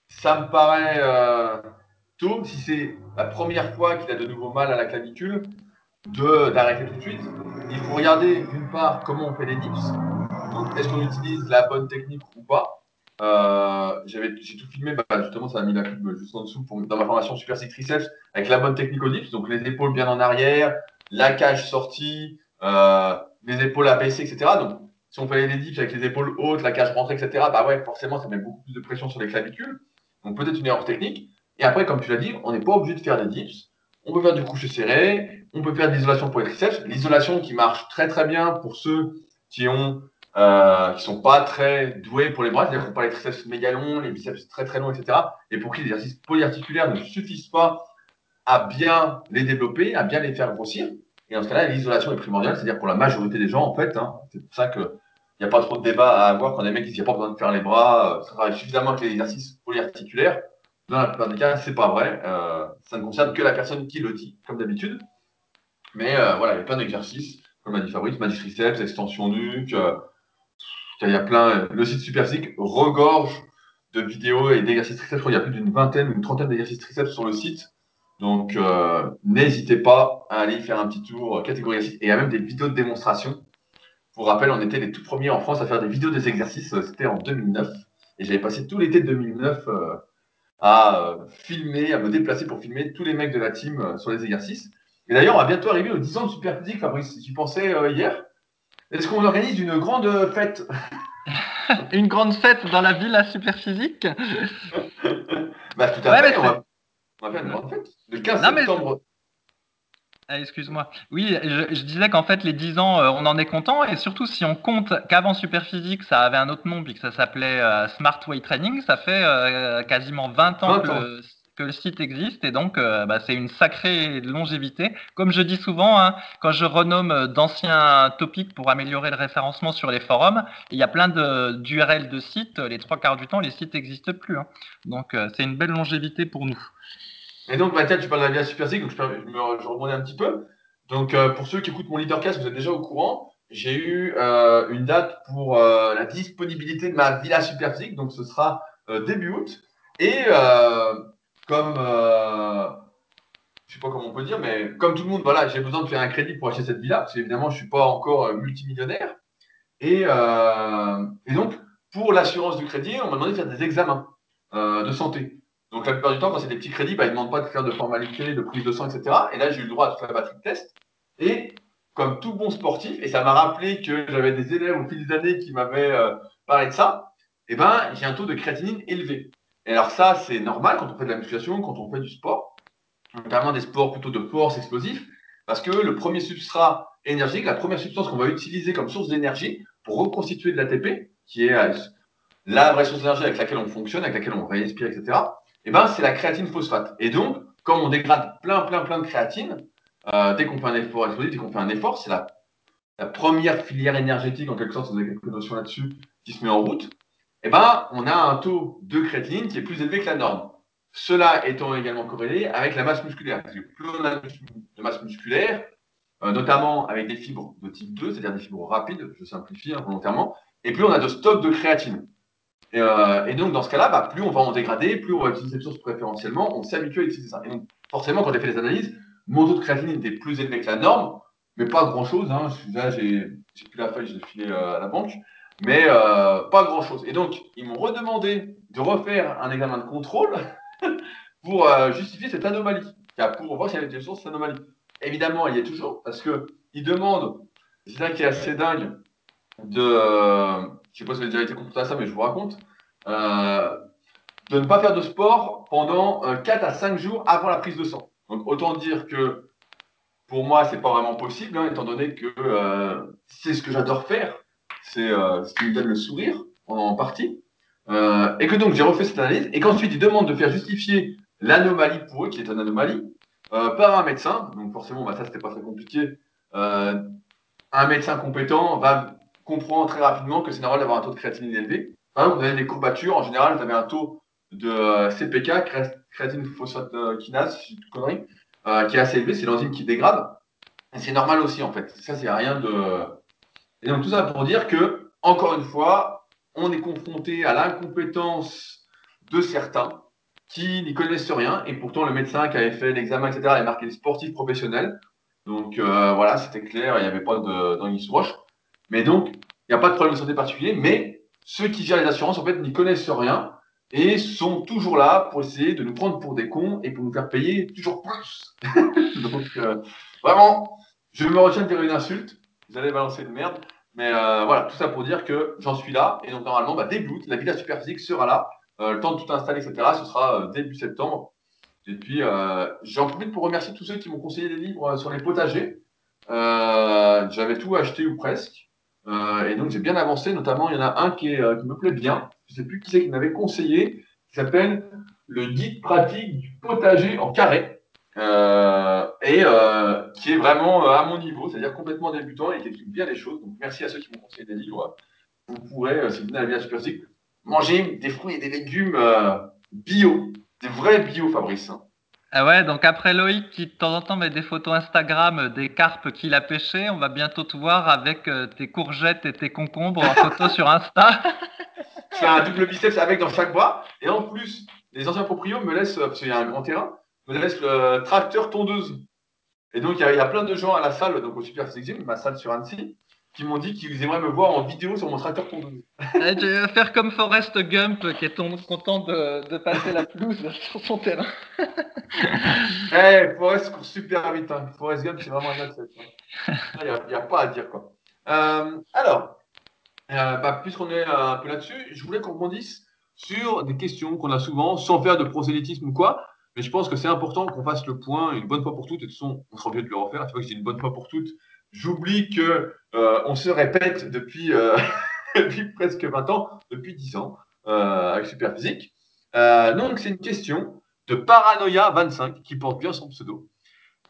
Ça me paraît euh, tôt, si c'est la première fois qu'il a de nouveau mal à la clavicule, d'arrêter tout de suite. Il faut regarder d'une part comment on fait les dips. Est-ce qu'on utilise la bonne technique ou pas? J'ai tout filmé, bah, justement, ça a mis la pub juste en dessous pour, dans ma formation Super Six Triceps avec la bonne technique au dips, donc les épaules bien en arrière, la cage sortie, les épaules abaissées, etc. Donc, si on fait les dips avec les épaules hautes, la cage rentrée, etc., bah ouais, forcément, ça met beaucoup plus de pression sur les clavicules. Donc, peut-être une erreur technique. Et après, comme tu l'as dit, on n'est pas obligé de faire des dips. On peut faire du coucher serré, on peut faire de l'isolation pour les triceps. L'isolation qui marche très très bien pour ceux qui ont euh, qui sont pas très doués pour les bras, c'est-à-dire qu'on pas les triceps méga longs, les biceps très très longs, etc. Et pour qui les exercices polyarticulaires ne suffisent pas à bien les développer, à bien les faire grossir. Et dans ce cas-là, l'isolation est primordiale, c'est-à-dire pour la majorité des gens, en fait, hein, c'est pour ça qu'il n'y a pas trop de débat à avoir quand les mecs n'y a pas besoin de faire les bras, euh, ça travaille suffisamment avec les exercices polyarticulaires. Dans la plupart des cas, c'est pas vrai. Euh, ça ne concerne que la personne qui le dit, comme d'habitude. Mais euh, voilà, il y a plein d'exercices, comme a dit Fabrice, magic triceps, extension nuque. Euh, il y a plein. Le site Superphysique regorge de vidéos et d'exercices triceps. Je crois qu'il y a plus d'une vingtaine ou une trentaine d'exercices triceps sur le site. Donc, n'hésitez pas à aller faire un petit tour catégorie exercices. Et il y a même des vidéos de démonstration. Pour rappel, on était les tout premiers en France à faire des vidéos des exercices. C'était en 2009. Et j'avais passé tout l'été 2009 à euh, filmer, à me déplacer pour filmer tous les mecs de la team euh, sur les exercices. Et d'ailleurs, on va bientôt arriver aux 10 ans de Superphysique, Fabrice. J'y pensais euh, hier. Est-ce qu'on organise une grande fête <laughs> Une grande fête dans la ville à Superphysique <laughs> Bah tout à fait, on va, faire une grande fête. Le 15 septembre. Ah, excuse-moi. Oui, je, disais qu'en fait, les 10 ans, euh, on en est content. Et surtout, si on compte qu'avant Superphysique, ça avait un autre nom, puis que ça s'appelait euh, Smart Way Training, ça fait euh, quasiment 20 ans, que, Le, site existe. Et donc, bah, c'est une sacrée longévité. Comme je dis souvent, hein, quand je renomme d'anciens topics pour améliorer le référencement sur les forums, il y a plein d'URL de, sites. Les trois quarts du temps, les sites n'existent plus. Hein. Donc, c'est une belle longévité pour nous. Et donc, Mathieu, tu parles de la Via Super donc je, me, rebondis un petit peu. Donc, euh, pour ceux qui écoutent mon leadercast, vous êtes déjà au courant. J'ai eu euh, une date pour euh, la disponibilité de ma Villa Super donc ce sera début août. Et comme, je sais pas comment on peut dire, mais comme tout le monde, voilà, j'ai besoin de faire un crédit pour acheter cette villa, parce qu'évidemment, je suis pas encore multimillionnaire. Et, et donc, pour l'assurance du crédit, on m'a demandé de faire des examens de santé. Donc la plupart du temps, quand c'est des petits crédits, bah, ils ne demandent pas de faire de formalité, de prise de sang, etc. Et là, j'ai eu le droit à toute la batterie de test. Et comme tout bon sportif, et ça m'a rappelé que j'avais des élèves au fil des années qui m'avaient euh, parlé de ça, eh ben, j'ai un taux de créatinine élevé. Et alors ça, c'est normal quand on fait de la musculation, quand on fait du sport, notamment des sports plutôt de force explosif, parce que le premier substrat énergique, la première substance qu'on va utiliser comme source d'énergie pour reconstituer de l'ATP, qui est euh, la vraie source d'énergie avec laquelle on fonctionne, avec laquelle on respire, etc., eh ben, c'est la créatine phosphate. Et donc, comme on dégrade plein, plein, plein de créatine, euh, dès qu'on fait un effort explosif, dès qu'on fait un effort, c'est la, première filière énergétique, en quelque sorte, vous avez quelques notions là-dessus, qui se met en route, eh ben, on a un taux de créatine qui est plus élevé que la norme. Cela étant également corrélé avec la masse musculaire. Plus on a de masse musculaire, euh, notamment avec des fibres de type 2, c'est-à-dire des fibres rapides, je simplifie hein, volontairement, et plus on a de stock de créatine. Euh, et, donc, dans ce cas-là, bah, plus on va en dégrader, plus on va utiliser cette source préférentiellement, on s'habitue à utiliser ça. Et donc, forcément, quand j'ai fait les analyses, mon taux de créatinine était plus élevé que la norme, mais pas grand-chose. Hein. Là, j'ai plus la feuille, je l'ai euh, à la banque, mais euh, pas grand-chose. Et donc, ils m'ont redemandé de refaire un examen de contrôle <laughs> pour justifier cette anomalie, pour voir s'il y avait des sources cette anomalie. Évidemment, il y a toujours, parce qu'ils demandent, c'est ça qui est assez dingue, de je ne sais pas si vous avez déjà été confronté à ça, mais je vous raconte, euh, de ne pas faire de sport pendant 4 euh, à 5 jours avant la prise de sang. Donc autant dire que pour moi, ce n'est pas vraiment possible, hein, étant donné que euh, c'est ce que j'adore faire, c'est ce qui me donne le sourire en, partie. et que donc j'ai refait cette analyse, et qu'ensuite ils demandent de faire justifier l'anomalie pour eux, qui est une anomalie, par un médecin. Donc forcément, bah, ça, c'était pas très compliqué. un médecin compétent va comprend très rapidement que c'est normal d'avoir un taux de créatinine élevé. Par exemple, vous avez des courbatures, en général, vous avez un taux de euh, CPK, créatine phosphate euh, kinase, connerie, euh, qui est assez élevé, c'est l'enzyme qui dégrade. Et c'est normal aussi, en fait. Ça, c'est rien de. Et donc, tout ça pour dire que, encore une fois, on est confronté à l'incompétence de certains qui n'y connaissent rien, et pourtant, le médecin qui avait fait l'examen, etc., avait marqué sportif professionnel. Donc, voilà, c'était clair, il n'y avait pas d'anguille roche. Mais donc, il n'y a pas de problème de santé particulier, mais ceux qui gèrent les assurances, en fait, n'y connaissent rien et sont toujours là pour essayer de nous prendre pour des cons et pour nous faire payer toujours plus. <laughs> Donc, euh, vraiment, je me retiens de dire une insulte. Vous allez balancer une merde. Mais euh, voilà, tout ça pour dire que j'en suis là. Et donc, normalement, bah, début août, la Villa Superphysique sera là. Euh, le temps de tout installer, etc., ce sera début septembre. Et puis, j'en profite pour remercier tous ceux qui m'ont conseillé des livres sur les potagers. J'avais tout acheté ou presque. et donc, j'ai bien avancé. Notamment, il y en a un qui, qui me plaît bien je ne sais plus qui c'est qui m'avait conseillé, qui s'appelle le guide pratique du potager en carré. Euh, et euh, qui est vraiment euh, à mon niveau, c'est-à-dire complètement débutant et qui explique bien les choses. Donc merci à ceux qui m'ont conseillé des livres. Vous pourrez, si vous venez à la Villa Super manger des fruits et des légumes bio, des vrais bio, Fabrice. Ah ouais, donc après Loïc qui de temps en temps met des photos Instagram des carpes qu'il a pêchées, on va bientôt te voir avec tes courgettes et tes concombres en photo sur Insta. <laughs> C'est un double biceps avec dans chaque bras. Et en plus, les anciens proprios me laissent, parce qu'il y a un grand terrain, me laissent le tracteur tondeuse. Et donc, il y, a, plein de gens à la salle, donc au Super Gym, ma salle sur Annecy, qui m'ont dit qu'ils aimeraient me voir en vidéo sur mon tracteur tondeuse. Eh, tu vas faire comme Forrest Gump, qui est content de, passer la pelouse sur son terrain. <laughs> Eh, Forrest court super vite. Hein. Forrest Gump, c'est vraiment un autre. Il n'y a, pas à dire, quoi. Euh, alors, euh, bah, puisqu'on est un peu là-dessus, je voulais qu'on rebondisse sur des questions qu'on a souvent, sans faire de prosélytisme ou quoi. Mais je pense que c'est important qu'on fasse le point une bonne fois pour toutes. Et de toute façon, on sera obligé de le refaire. Tu vois que c'est une bonne fois pour toutes. J'oublie que euh, on se répète depuis, euh, <laughs> presque 20 ans, depuis 10 ans, avec Superphysique. donc, c'est une question de Paranoia25 qui porte bien son pseudo,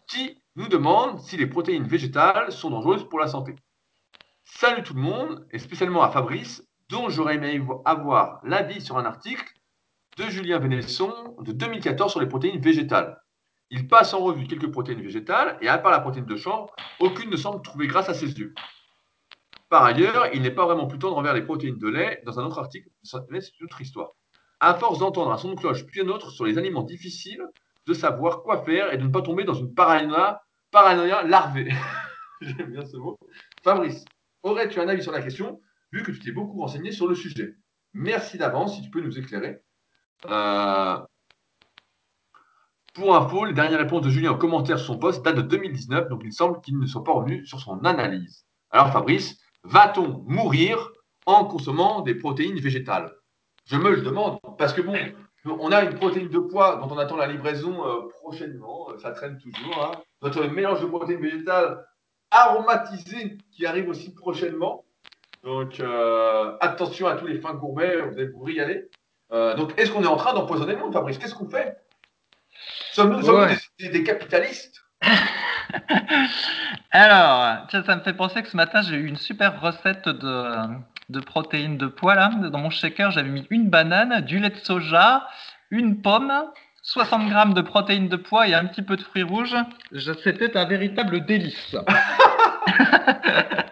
qui nous demande si les protéines végétales sont dangereuses pour la santé. Salut tout le monde, et spécialement à Fabrice, dont j'aurais aimé avoir l'avis sur un article de Julien Vénesson de 2014 sur les protéines végétales. Il passe en revue quelques protéines végétales, et à part la protéine de chanvre, aucune ne semble trouver grâce à ses yeux. Par ailleurs, il n'est pas vraiment plus tendre envers les protéines de lait dans un autre article, c'est une autre histoire. À force d'entendre un son de cloche puis un autre sur les aliments difficiles, de savoir quoi faire et de ne pas tomber dans une paranoïa, paranoïa larvée. <laughs> J'aime bien ce mot. Fabrice, Aurais-tu un avis sur la question, vu que tu t'es beaucoup renseigné sur le sujet? Merci d'avance si tu peux nous éclairer. Euh, pour info, les dernières réponses de Julien en commentaire sur son poste datent de 2019, donc il semble qu'il ne soit pas revenu sur son analyse. Alors Fabrice, va-t-on mourir en consommant des protéines végétales? Je me le demande, parce que bon, on a une protéine de poids dont on attend la livraison euh, prochainement, ça traîne toujours. Hein. Notre mélange de protéines végétales aromatisé qui arrive aussi prochainement. Donc euh, attention à tous les fins gourmets, vous allez vous y aller. Euh, donc est-ce qu'on est en train d'empoisonner le monde, Fabrice? Qu'est-ce qu'on fait? Sommes-nous des, capitalistes? <laughs> Alors, ça me fait penser que ce matin, j'ai eu une super recette de, de protéines de pois. Là. Dans mon shaker, j'avais mis une banane, du lait de soja, une pomme, 60 grammes de protéines de pois et un petit peu de fruits rouges. C'était un véritable délice. <laughs> <laughs>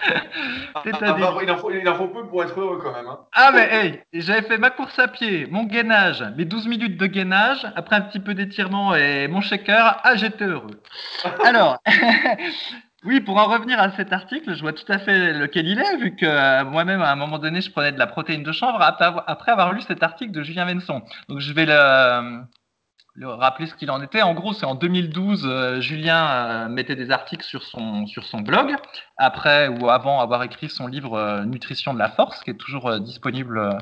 Ah, ah, il, en faut, il, en faut, peu pour être heureux quand même. Hein. Ah mais hey, j'avais fait ma course à pied, mon gainage, mes 12 minutes de gainage, après un petit peu d'étirement et mon shaker, ah j'étais heureux. <laughs> Alors, <laughs> oui, pour en revenir à cet article, je vois tout à fait lequel il est, vu que euh, moi-même à un moment donné je prenais de la protéine de chanvre après avoir lu cet article de Julien Venson. Donc je vais le, rappeler ce qu'il en était. En gros, c'est en 2012, euh, Julien euh, mettait des articles sur son, sur son blog, après ou avant avoir écrit son livre euh, Nutrition de la force, qui est toujours disponible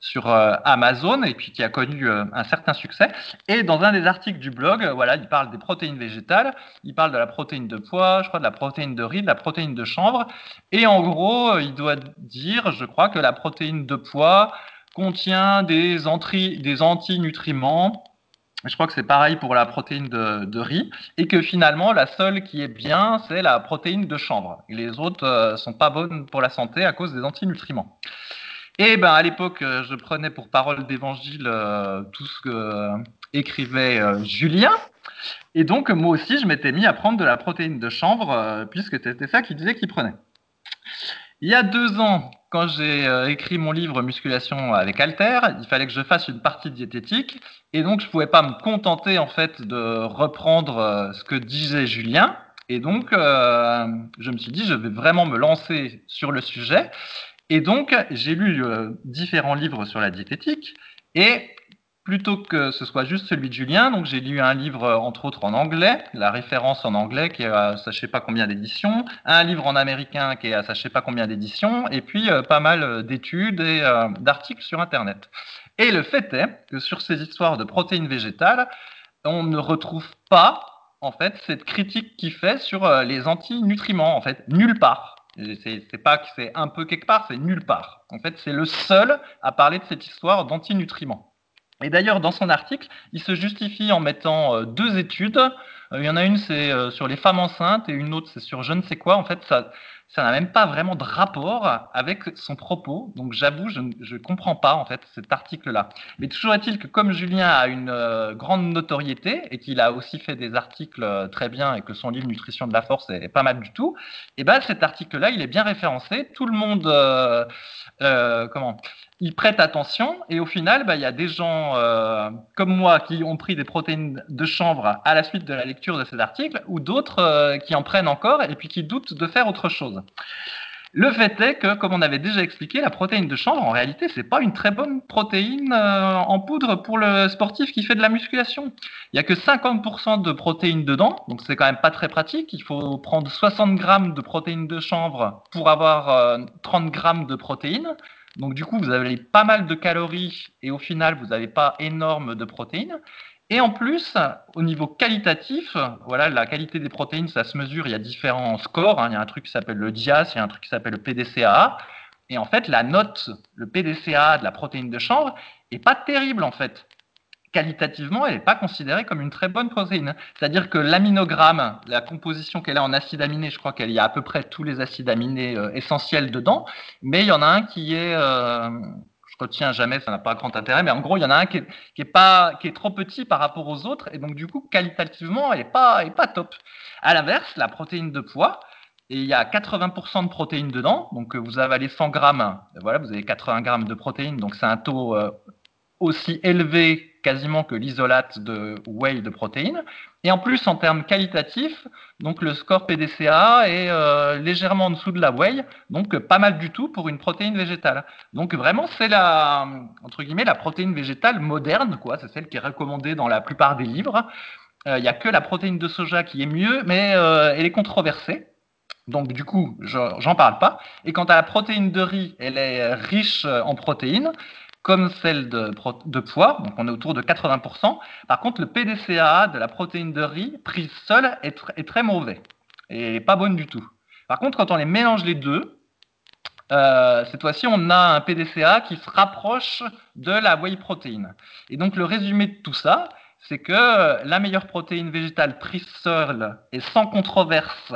sur Amazon et puis qui a connu un certain succès. Et dans un des articles du blog, voilà, il parle des protéines végétales, il parle de la protéine de pois, je crois de la protéine de riz, de la protéine de chanvre. Et en gros, il doit dire, je crois, que la protéine de pois contient des, des antinutriments je crois que c'est pareil pour la protéine de, riz, et que finalement, la seule qui est bien, c'est la protéine de chanvre. les autres euh, sont pas bonnes pour la santé à cause des antinutriments. Et ben à l'époque, euh, je prenais pour parole d'évangile euh, tout ce que écrivait Julien. Et donc, moi aussi, je m'étais mis à prendre de la protéine de chanvre, puisque c'était ça qu'il disait qu'il prenait. Il y a deux ans, quand j'ai euh, écrit mon livre Musculation avec Alter, il fallait que je fasse une partie diététique et donc je ne pouvais pas me contenter en fait de reprendre euh, ce que disait Julien. Et donc, euh, je me suis dit, je vais vraiment me lancer sur le sujet Et donc, j'ai lu différents livres sur la diététique et plutôt que ce soit juste celui de Julien, donc j'ai lu un livre entre autres en anglais, la référence en anglais qui est à sais pas combien d'éditions, un livre en américain qui est à sais pas combien d'éditions, et puis pas mal d'études et d'articles sur Internet. Et le fait est que sur ces histoires de protéines végétales, on ne retrouve pas en fait cette critique qu'il fait sur euh, les antinutriments en fait nulle part. C'est pas que c'est un peu quelque part, c'est nulle part. En fait, c'est le seul à parler de cette histoire d'antinutriments. Et d'ailleurs, dans son article, il se justifie en mettant euh, deux études. Euh, il y en a une, c'est sur les femmes enceintes, et une autre, c'est sur je ne sais quoi. En fait, ça, ça n'a même pas vraiment de rapport avec son propos. Donc j'avoue, je ne comprends pas en fait cet article-là. Mais toujours est-il que comme Julien a une euh, grande notoriété et qu'il a aussi fait des articles euh, très bien et que son livre Nutrition de la force est, pas mal du tout, et eh ben cet article-là, il est bien référencé. Tout le monde, euh, comment? Ils prêtent attention et au final, bah, il y a des gens euh, comme moi qui ont pris des protéines de chanvre à la suite de la lecture de cet article ou d'autres euh, qui en prennent encore et puis qui doutent de faire autre chose. Le fait est que, comme on avait déjà expliqué, la protéine de chanvre, en réalité, c'est pas une très bonne protéine euh, en poudre pour le sportif qui fait de la musculation. Il y a que 50% de protéines dedans, donc c'est quand même pas très pratique. Il faut prendre 60 grammes de protéines de chanvre pour avoir 30 grammes de protéines. Donc du coup, vous avez pas mal de calories et au final, vous n'avez pas énorme de protéines. Et en plus, au niveau qualitatif, voilà, la qualité des protéines, ça se mesure, il y a différents scores. Hein. Il y a un truc qui s'appelle le DIAS, il y a un truc qui s'appelle le PDCA. Et en fait, la note, le PDCA de la protéine de chanvre, est pas terrible en fait qualitativement, elle n'est pas considérée comme une très bonne protéine. C'est-à-dire que l'aminogramme, la composition qu'elle a en acides aminés, je crois qu'elle y a à peu près tous les acides aminés euh, essentiels dedans, mais il y en a un qui est, euh, je retiens jamais, ça n'a pas grand intérêt, mais en gros, il y en a un qui est, pas, qui est trop petit par rapport aux autres, et donc du coup, qualitativement, elle n'est pas, est pas top. À l'inverse, la protéine de poids, il y a 80% de protéines dedans, donc euh, vous avalez 100 grammes, voilà, vous avez 80 grammes de protéines, donc c'est un taux aussi élevé quasiment que l'isolate de whey de protéines. Et en plus, en termes qualitatifs, donc le score PDCA est euh, légèrement en dessous de la whey, donc pas mal du tout pour une protéine végétale. Donc vraiment, c'est la protéine végétale moderne, quoi. C'est celle qui est recommandée dans la plupart des livres. Euh, il n'y a que la protéine de soja qui est mieux, mais euh, elle est controversée. Donc du coup, j'en parle pas. Et quant à la protéine de riz, elle est riche en protéines comme celle de, de, poids, donc on est autour de 80%. Par contre, le PDCA de la protéine de riz prise seule est, très mauvais et pas bonne du tout. Par contre, quand on les mélange les deux, euh, cette fois-ci, on a un PDCA qui se rapproche de la whey protéine. Et donc, le résumé de tout ça, c'est que la meilleure protéine végétale prise seule et sans controverse,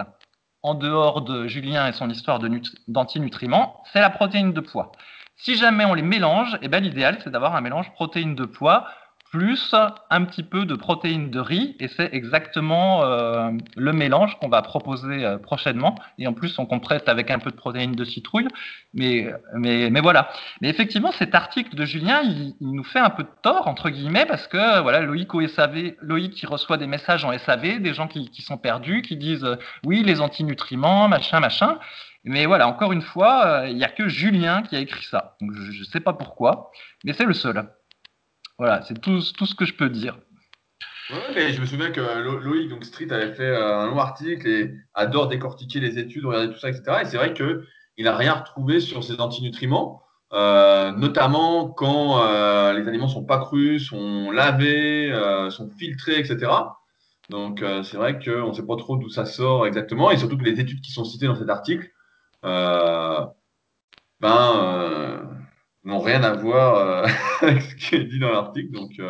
en dehors de Julien et son histoire d'antinutriments, c'est la protéine de poids. Si jamais on les mélange, eh ben, l'idéal, c'est d'avoir un mélange protéines de poids plus un petit peu de protéines de riz, et c'est exactement euh, le mélange qu'on va proposer euh, prochainement. Et en plus, on complète avec un peu de protéines de citrouille, mais, mais, mais voilà. Mais effectivement, cet article de Julien, il, nous fait un peu de tort, entre guillemets, parce que voilà, Loïc Loïc qui reçoit des messages en SAV, des gens qui, qui sont perdus, qui disent euh, oui, les antinutriments, machin, machin. Mais voilà, encore une fois, euh, il n'y a que Julien qui a écrit ça. Je ne sais pas pourquoi, mais c'est le seul. Voilà, c'est tout, ce que je peux dire. Ouais, je me souviens que Loïc donc Street avait fait euh, un long article et adore décortiquer les études, regarder tout ça, etc. Et c'est vrai qu'il n'a rien retrouvé sur ces antinutriments, euh, notamment quand les aliments sont pas crus, sont lavés, sont filtrés, etc. Donc c'est vrai qu'on ne sait pas trop d'où ça sort exactement, et surtout que les études qui sont citées dans cet article euh, ben, euh, n'ont rien à voir euh, <laughs> avec ce qui est dit dans l'article. Donc,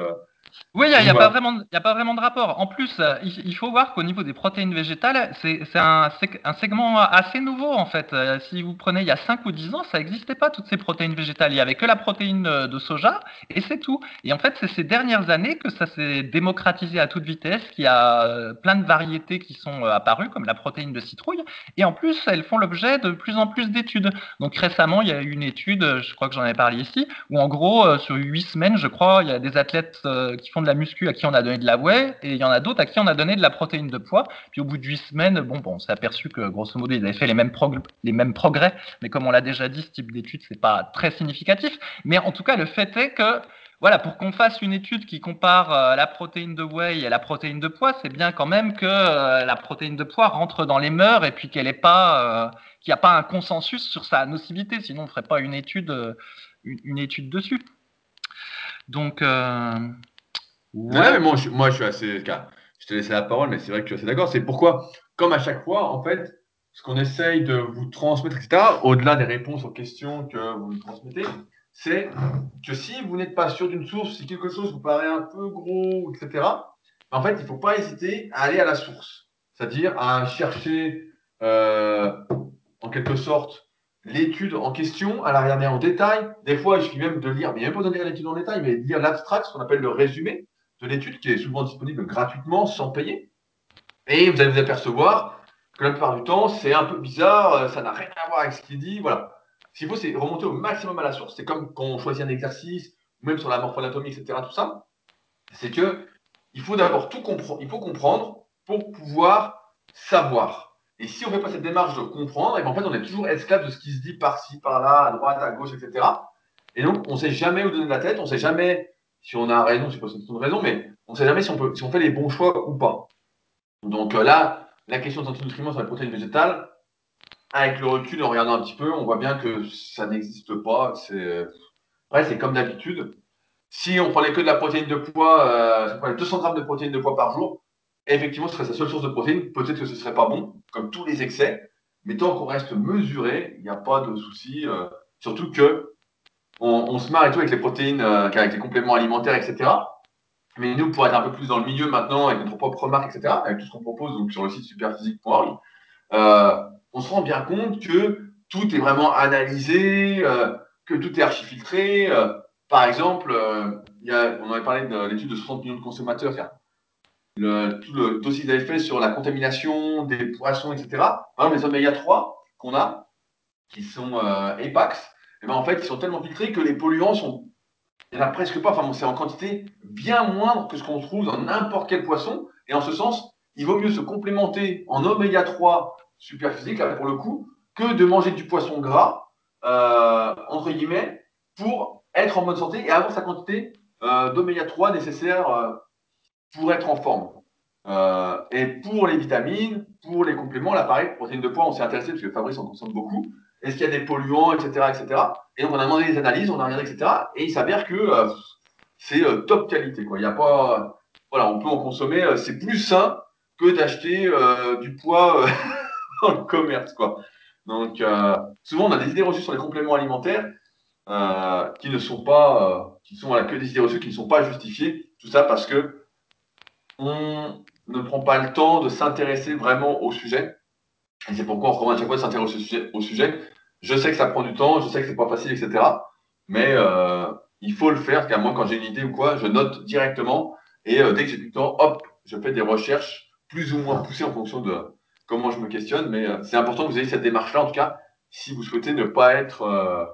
oui, il n'y a, pas vraiment, a pas vraiment de rapport. En plus, euh, il, faut voir qu'au niveau des protéines végétales, c'est un, un, segment assez nouveau en fait. Euh, si vous prenez il y a 5 ou 10 ans, ça n'existait pas toutes ces protéines végétales. Il n'y avait que la protéine euh, de soja et c'est tout. Et en fait, c'est ces dernières années que ça s'est démocratisé à toute vitesse, qu'il y a plein de variétés qui sont apparues, comme la protéine de citrouille. Et en plus, elles font l'objet de plus en plus d'études. Donc récemment, il y a eu une étude, je crois que j'en ai parlé ici, où en gros, sur 8 semaines, je crois, il y a des athlètes qui font de la muscu à qui on a donné de la whey, et il y en a d'autres à qui on a donné de la protéine de poids. Puis au bout de huit semaines, bon, bon on s'est aperçu que grosso modo, ils avaient fait les mêmes, progrès, mais comme on l'a déjà dit, ce type d'étude, c'est pas très significatif. Mais en tout cas, le fait est que voilà, pour qu'on fasse une étude qui compare euh, la protéine de whey et la protéine de poids, c'est bien quand même que euh, la protéine de poids rentre dans les mœurs et puis qu'elle n'est pas, euh, qu'il n'y a pas un consensus sur sa nocivité. Sinon, on ne ferait pas une étude, une, étude dessus. Donc, ouais. mais moi, je, moi, je suis assez. Je t'ai laissé la parole, mais c'est vrai que je suis assez d'accord. C'est pourquoi, comme à chaque fois, en fait, ce qu'on essaye de vous transmettre, etc., au-delà des réponses aux questions que vous nous transmettez, c'est que si vous n'êtes pas sûr d'une source, si quelque chose vous paraît un peu gros, etc., en fait, il ne faut pas hésiter à aller à la source. C'est-à-dire à chercher, euh, en quelque sorte, l'étude en question, à la regarder en détail. Des fois, il suffit même de lire, mais il n'y a pas besoin de lire l'étude en détail, mais de lire l'abstract, ce qu'on appelle le résumé de l'étude, qui est souvent disponible gratuitement, sans payer. Et vous allez vous apercevoir que la plupart du temps, c'est un peu bizarre, euh, ça n'a rien à voir avec ce qu'il dit. Voilà. Ce qu'il faut, c'est remonter au maximum à la source. C'est comme quand on choisit un exercice, même sur la morphoanatomie, etc., tout ça. C'est que il faut d'abord tout comprendre, il faut comprendre pour pouvoir savoir. Et si on ne fait pas cette démarche de comprendre, et eh ben, en fait, on est toujours esclave de ce qui se dit par-ci, par-là, à droite, à gauche, etc. Et donc, on ne sait jamais où donner la tête, on ne sait jamais si on a raison, ne sais pas si c'est une raison, mais on ne sait jamais si on, fait les bons choix ou pas. Donc euh, là, la question de santé nutriments sur la protéine végétale, avec le recul, en regardant un petit peu, on voit bien que ça n'existe pas. C'est ouais, c'est comme d'habitude. Si on prenait que de la protéine de poids, euh, on prenait 200 grammes de protéines de poids par jour, effectivement, ce serait sa seule source de protéines. Peut-être que ce serait pas bon, comme tous les excès. Mais tant qu'on reste mesuré, il n'y a pas de souci. Euh, surtout que on, se marre et tout avec les protéines, euh, avec les compléments alimentaires, etc. Mais nous, pour être un peu plus dans le milieu maintenant, avec notre propre marque, etc., avec tout ce qu'on propose donc, sur le site superphysique.org, euh, on se rend bien compte que tout est vraiment analysé, euh, que tout est archifiltré. Euh, par exemple, euh, on avait parlé de l'étude de 60 millions de consommateurs, tout le dossier fait sur la contamination des poissons, etc. Par exemple, les oméga 3 qu'on a, qui sont EPAX, eh ben, en fait, ils sont tellement filtrés que les polluants sont. Il n'y en a presque pas, enfin, c'est en quantité bien moindre que ce qu'on trouve dans n'importe quel poisson. Et en ce sens, il vaut mieux se complémenter en oméga 3 super physique, là, pour le coup, que de manger du poisson gras, euh, entre guillemets, pour être en bonne santé et avoir sa quantité euh, d'oméga 3 nécessaire euh, pour être en forme. et pour les vitamines, pour les compléments, là pareil, protéines de poids, on s'est intéressé parce que Fabrice en consomme beaucoup. Est-ce qu'il y a des polluants, etc., etc. Et donc on a demandé des analyses, on a regardé, etc. Et il s'avère que c'est top qualité. Quoi. Il y a pas, voilà, on peut en consommer. c'est plus sain que d'acheter du poids <laughs> dans le commerce, quoi. Donc, euh, souvent, on a des idées reçues sur les compléments alimentaires euh, qui ne sont pas, euh, qui sont que des idées reçues qui ne sont pas justifiées. Tout ça parce que on ne prend pas le temps de s'intéresser vraiment au sujet. Et c'est pourquoi on recommande à chaque fois de s'intéresser au sujet, Je sais que ça prend du temps, je sais que c'est pas facile, etc. Mais il faut le faire, car moi, quand j'ai une idée ou quoi, je note directement. Et dès que j'ai du temps, hop, je fais des recherches plus ou moins poussées en fonction de, comment je me questionne, mais euh, c'est important que vous ayez cette démarche-là, en tout cas, si vous souhaitez ne pas être euh,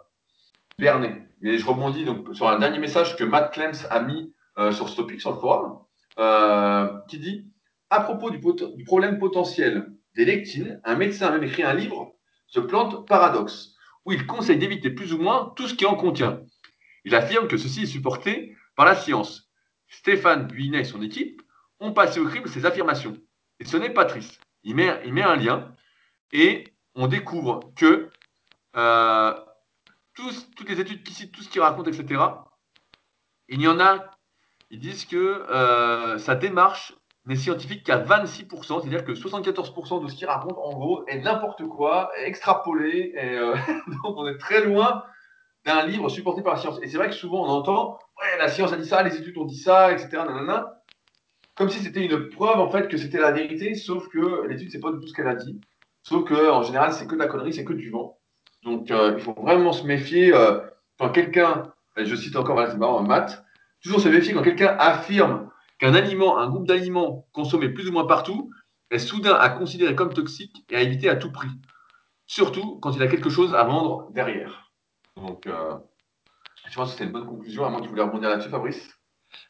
berné. Et je rebondis donc sur un dernier message que Matt Clems a mis euh, sur ce topic, sur le forum, qui dit À propos du, du, problème potentiel des lectines, un médecin a même écrit un livre, Ce plante paradoxe, où il conseille d'éviter plus ou moins tout ce qui en contient. Il affirme que ceci est supporté par la science. Stéphane Buinet et son équipe ont passé au crible ces affirmations. Et ce n'est pas triste il met, il met un lien et on découvre que euh, toutes les études qui citent tout ce qu'il raconte, etc., il y en a, ils disent que euh, sa démarche n'est scientifique qu'à 26%, c'est-à-dire que 74% de ce qu'il raconte, en gros, est n'importe quoi, extrapolé, et, euh, <laughs> donc on est très loin d'un livre supporté par la science. Et c'est vrai que souvent on entend, ouais, la science a dit ça, les études ont dit ça, etc., comme si c'était une preuve en fait que c'était la vérité, sauf que l'étude c'est pas du tout ce qu'elle a dit. Sauf que en général c'est que de la connerie, c'est que du vent. Donc euh, il faut vraiment se méfier euh, quand quelqu'un, je cite encore, voilà, c'est marrant, maths, toujours se méfier quand quelqu'un affirme qu'un aliment, un groupe d'aliments consommés plus ou moins partout est soudain à considérer comme toxique et à éviter à tout prix. Surtout quand il a quelque chose à vendre derrière. Donc, euh, je pense que c'était une bonne conclusion, à moins que tu voulais rebondir là-dessus, Fabrice.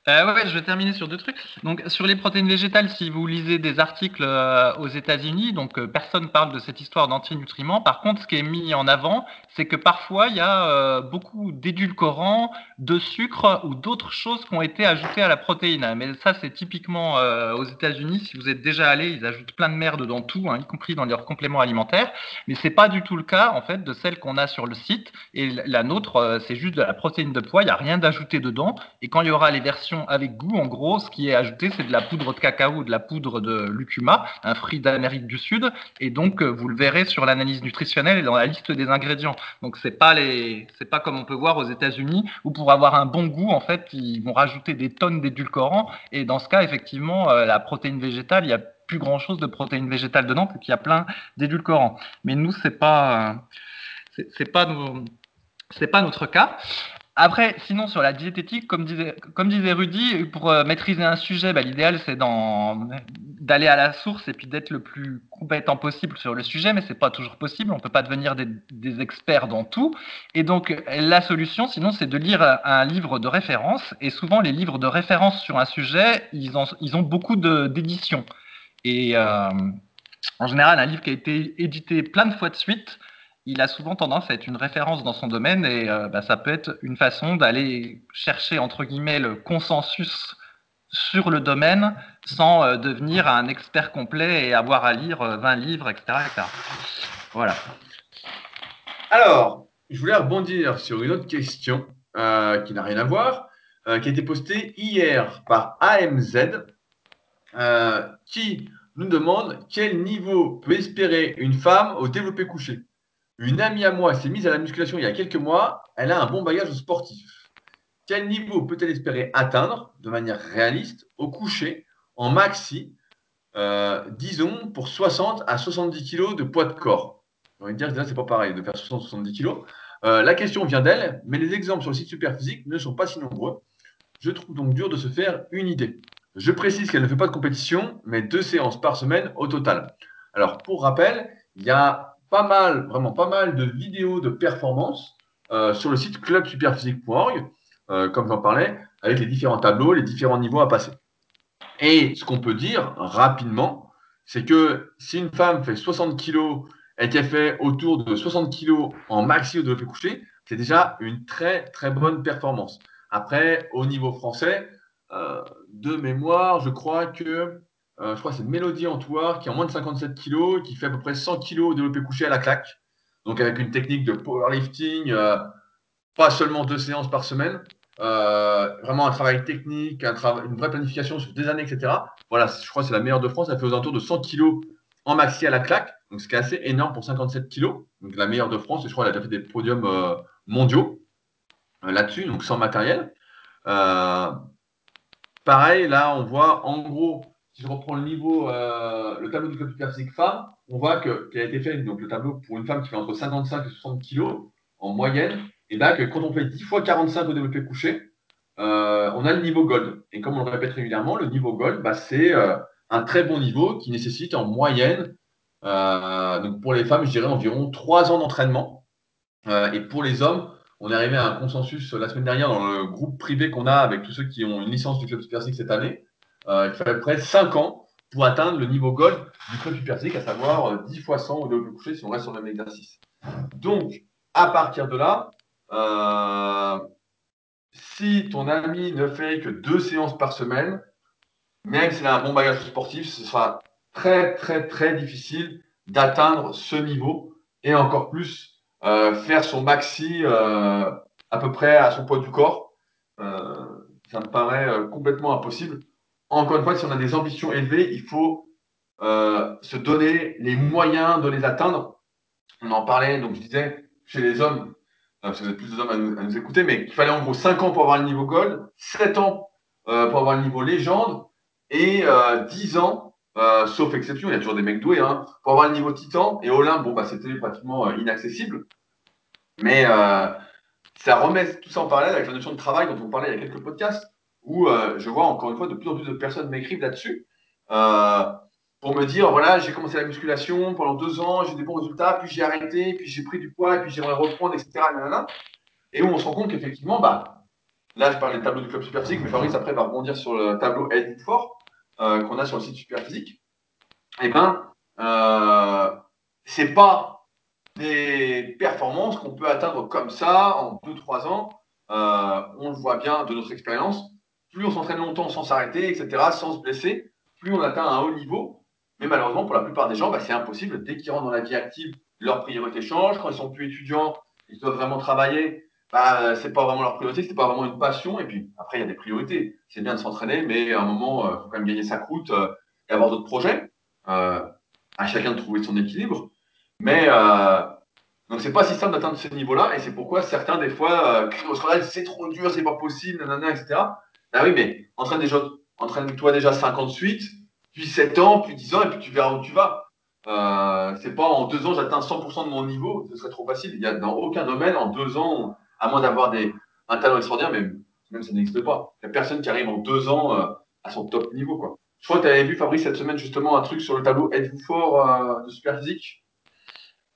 Euh, ouais, je vais terminer sur deux trucs. Donc, sur les protéines végétales, si vous lisez des articles euh, aux États-Unis, donc euh, personne parle de cette histoire d'antinutriments. Par contre, ce qui est mis en avant, c'est que parfois il y a euh, beaucoup d'édulcorants, de sucre ou d'autres choses qui ont été ajoutées à la protéine. Mais ça, c'est typiquement aux États-Unis. Si vous êtes déjà allé, ils ajoutent plein de merde dans tout, hein, y compris dans leurs compléments alimentaires. Mais c'est pas du tout le cas en fait de celles qu'on a sur le site. Et la nôtre, c'est juste de la protéine de poids. Il y a rien d'ajouté dedans. Et quand il y aura les versions avec goût, en gros, ce qui est ajouté, c'est de la poudre de cacao de la poudre de lucuma, un fruit d'Amérique du Sud. Et donc, euh, vous le verrez sur l'analyse nutritionnelle et dans la liste des ingrédients. Donc, c'est pas les, c'est pas comme on peut voir aux États-Unis où pour avoir un bon goût, en fait, ils vont rajouter des tonnes d'édulcorants. Et dans ce cas, effectivement, euh, la protéine végétale, il y a plus grand chose de protéines végétales dedans, qu'il y a plein d'édulcorants. Mais nous, c'est pas, euh, c'est pas, c'est pas notre cas. Après, sinon, sur la diététique, comme disait, comme disait Rudy, pour euh, maîtriser un sujet, bah, l'idéal, c'est d'aller à la source et puis d'être le plus compétent possible sur le sujet, mais c'est pas toujours possible. On peut pas devenir des, experts dans tout. Et donc, la solution, sinon, c'est de lire un livre de référence. Et souvent, les livres de référence sur un sujet, ils, en, ils ont beaucoup d'éditions. Et euh, en général, un livre qui a été édité plein de fois de suite, il a souvent tendance à être une référence dans son domaine et euh, bah, ça peut être une façon d'aller chercher entre guillemets le consensus sur le domaine sans euh, devenir un expert complet et avoir à lire 20 euh, livres, etc.. Voilà. Alors, je voulais rebondir sur une autre question qui n'a rien à voir, qui a été postée hier par AMZ, qui nous demande quel niveau peut espérer une femme au développé couché. Une amie à moi s'est mise à la musculation il y a quelques mois. Elle a un bon bagage sportif. Quel niveau peut-elle espérer atteindre de manière réaliste au coucher, en maxi, euh, disons pour 60 à 70 kg de poids de corps? J'ai envie dire que c'est pas pareil de faire 60-70 kg. Euh, la question vient d'elle, mais les exemples sur le site Superphysique ne sont pas si nombreux. Je trouve donc dur de se faire une idée. Je précise qu'elle ne fait pas de compétition, mais deux séances par semaine au total. Alors, pour rappel, il y a pas mal, vraiment pas mal de vidéos de performance euh, sur le site clubsuperphysique.org, euh, comme j'en parlais, avec les différents tableaux, les différents niveaux à passer. Et ce qu'on peut dire rapidement, c'est que si une femme fait 60 kg et qu'elle fait autour de 60 kg en maxi au développé couché, c'est déjà une très très bonne performance. Après, au niveau français, euh, de mémoire, je crois que euh, je crois que c'est Mélodie Antoire qui a moins de 57 kg, qui fait à peu près 100 kg développé couché à la claque. Donc avec une technique de powerlifting, euh, pas seulement deux séances par semaine, euh, vraiment un travail technique, un une vraie planification sur des années, etc. Voilà, je crois que c'est la meilleure de France. Elle fait aux alentours de 100 kg en maxi à la claque, donc ce qui est assez énorme pour 57 kg. Donc la meilleure de France, et je crois qu'elle a déjà fait des podiums mondiaux là-dessus, donc sans matériel. Pareil, là, on voit en gros si je reprends le niveau, euh, le tableau du club physique femme, on voit que qui a été fait donc le tableau pour une femme qui fait entre 55 et 60 kg en moyenne, et là que quand on fait 10 fois 45 au développé couché, euh, on a le niveau gold. Et comme on le répète régulièrement, le niveau gold, bah, c'est euh, un très bon niveau qui nécessite en moyenne, donc pour les femmes, je dirais environ 3 ans d'entraînement. Et pour les hommes, on est arrivé à un consensus la semaine dernière dans le groupe privé qu'on a avec tous ceux qui ont une licence du club Super cette année. Euh, il fallait près 5 ans pour atteindre le niveau gold du club Super à savoir 10 fois 100 au développé couché si on reste sur le même exercice. Donc, à partir de là, euh, si ton ami ne fait que deux séances par semaine, même s'il a un bon bagage sportif, ce sera très très très difficile d'atteindre ce niveau et encore plus euh, faire son maxi euh, à peu près à son poids du corps. Euh, ça me paraît euh, complètement impossible. Encore une fois, si on a des ambitions élevées, il faut euh, se donner les moyens de les atteindre. On en parlait, donc je disais, chez les hommes, parce que vous êtes plus d'hommes à, à nous écouter, mais il fallait en gros 5 ans pour avoir le niveau gold, 7 ans euh, pour avoir le niveau légende, et euh, 10 ans, euh, sauf exception, il y a toujours des mecs doués, hein, pour avoir le niveau titan. Et Olympe, bon, bah, c'était pratiquement euh, inaccessible. Mais euh, ça remet tout ça en parallèle avec la notion de travail dont on parlait il y a quelques podcasts, où euh, je vois encore une fois de plus en plus de personnes m'écrivent là-dessus. pour me dire, voilà, j'ai commencé la musculation pendant deux ans, j'ai des bons résultats, puis j'ai arrêté, puis j'ai pris du poids, et puis j'aimerais reprendre, etc. Et où on se rend compte qu'effectivement, bah, Là, je parle des tableaux du club Superphysique, mais Fabrice après va rebondir sur le tableau Edit Fort euh, qu'on a sur le site Superphysique. Eh ben, euh, c'est pas des performances qu'on peut atteindre comme ça en 2-3 ans. Euh, on le voit bien de notre expérience. Plus on s'entraîne longtemps sans s'arrêter, etc., sans se blesser, plus on atteint un haut niveau. Mais malheureusement, pour la plupart des gens, bah, c'est impossible. Dès qu'ils rentrent dans la vie active, leurs priorités changent. Quand ils sont plus étudiants, ils doivent vraiment travailler. Bah, c'est pas vraiment leur priorité, c'est pas vraiment une passion. Et puis après, il y a des priorités. C'est bien de s'entraîner, mais à un moment, il euh, faut quand même gagner sa croûte euh, et avoir d'autres projets. Euh, à chacun de trouver son équilibre. Mais donc c'est pas si simple d'atteindre ce niveau-là, et c'est pourquoi certains des fois euh, crient au scandale, c'est trop dur, c'est pas possible, nanana, etc. Ah oui, mais entraîne déjà, entraîne-toi déjà 58, puis 7 ans, puis 10 ans, et puis tu verras où tu vas. Euh, c'est pas en deux ans j'atteins 100% de mon niveau, ce serait trop facile. Il y a dans aucun domaine en deux ans, à moins d'avoir des un talent extraordinaire, mais même ça n'existe pas. Il n'y a personne qui arrive en deux ans euh, à son top niveau, quoi. Je crois que tu avais vu, Fabrice, cette semaine, justement, un truc sur le tableau Êtes-vous fort euh, de Superphysique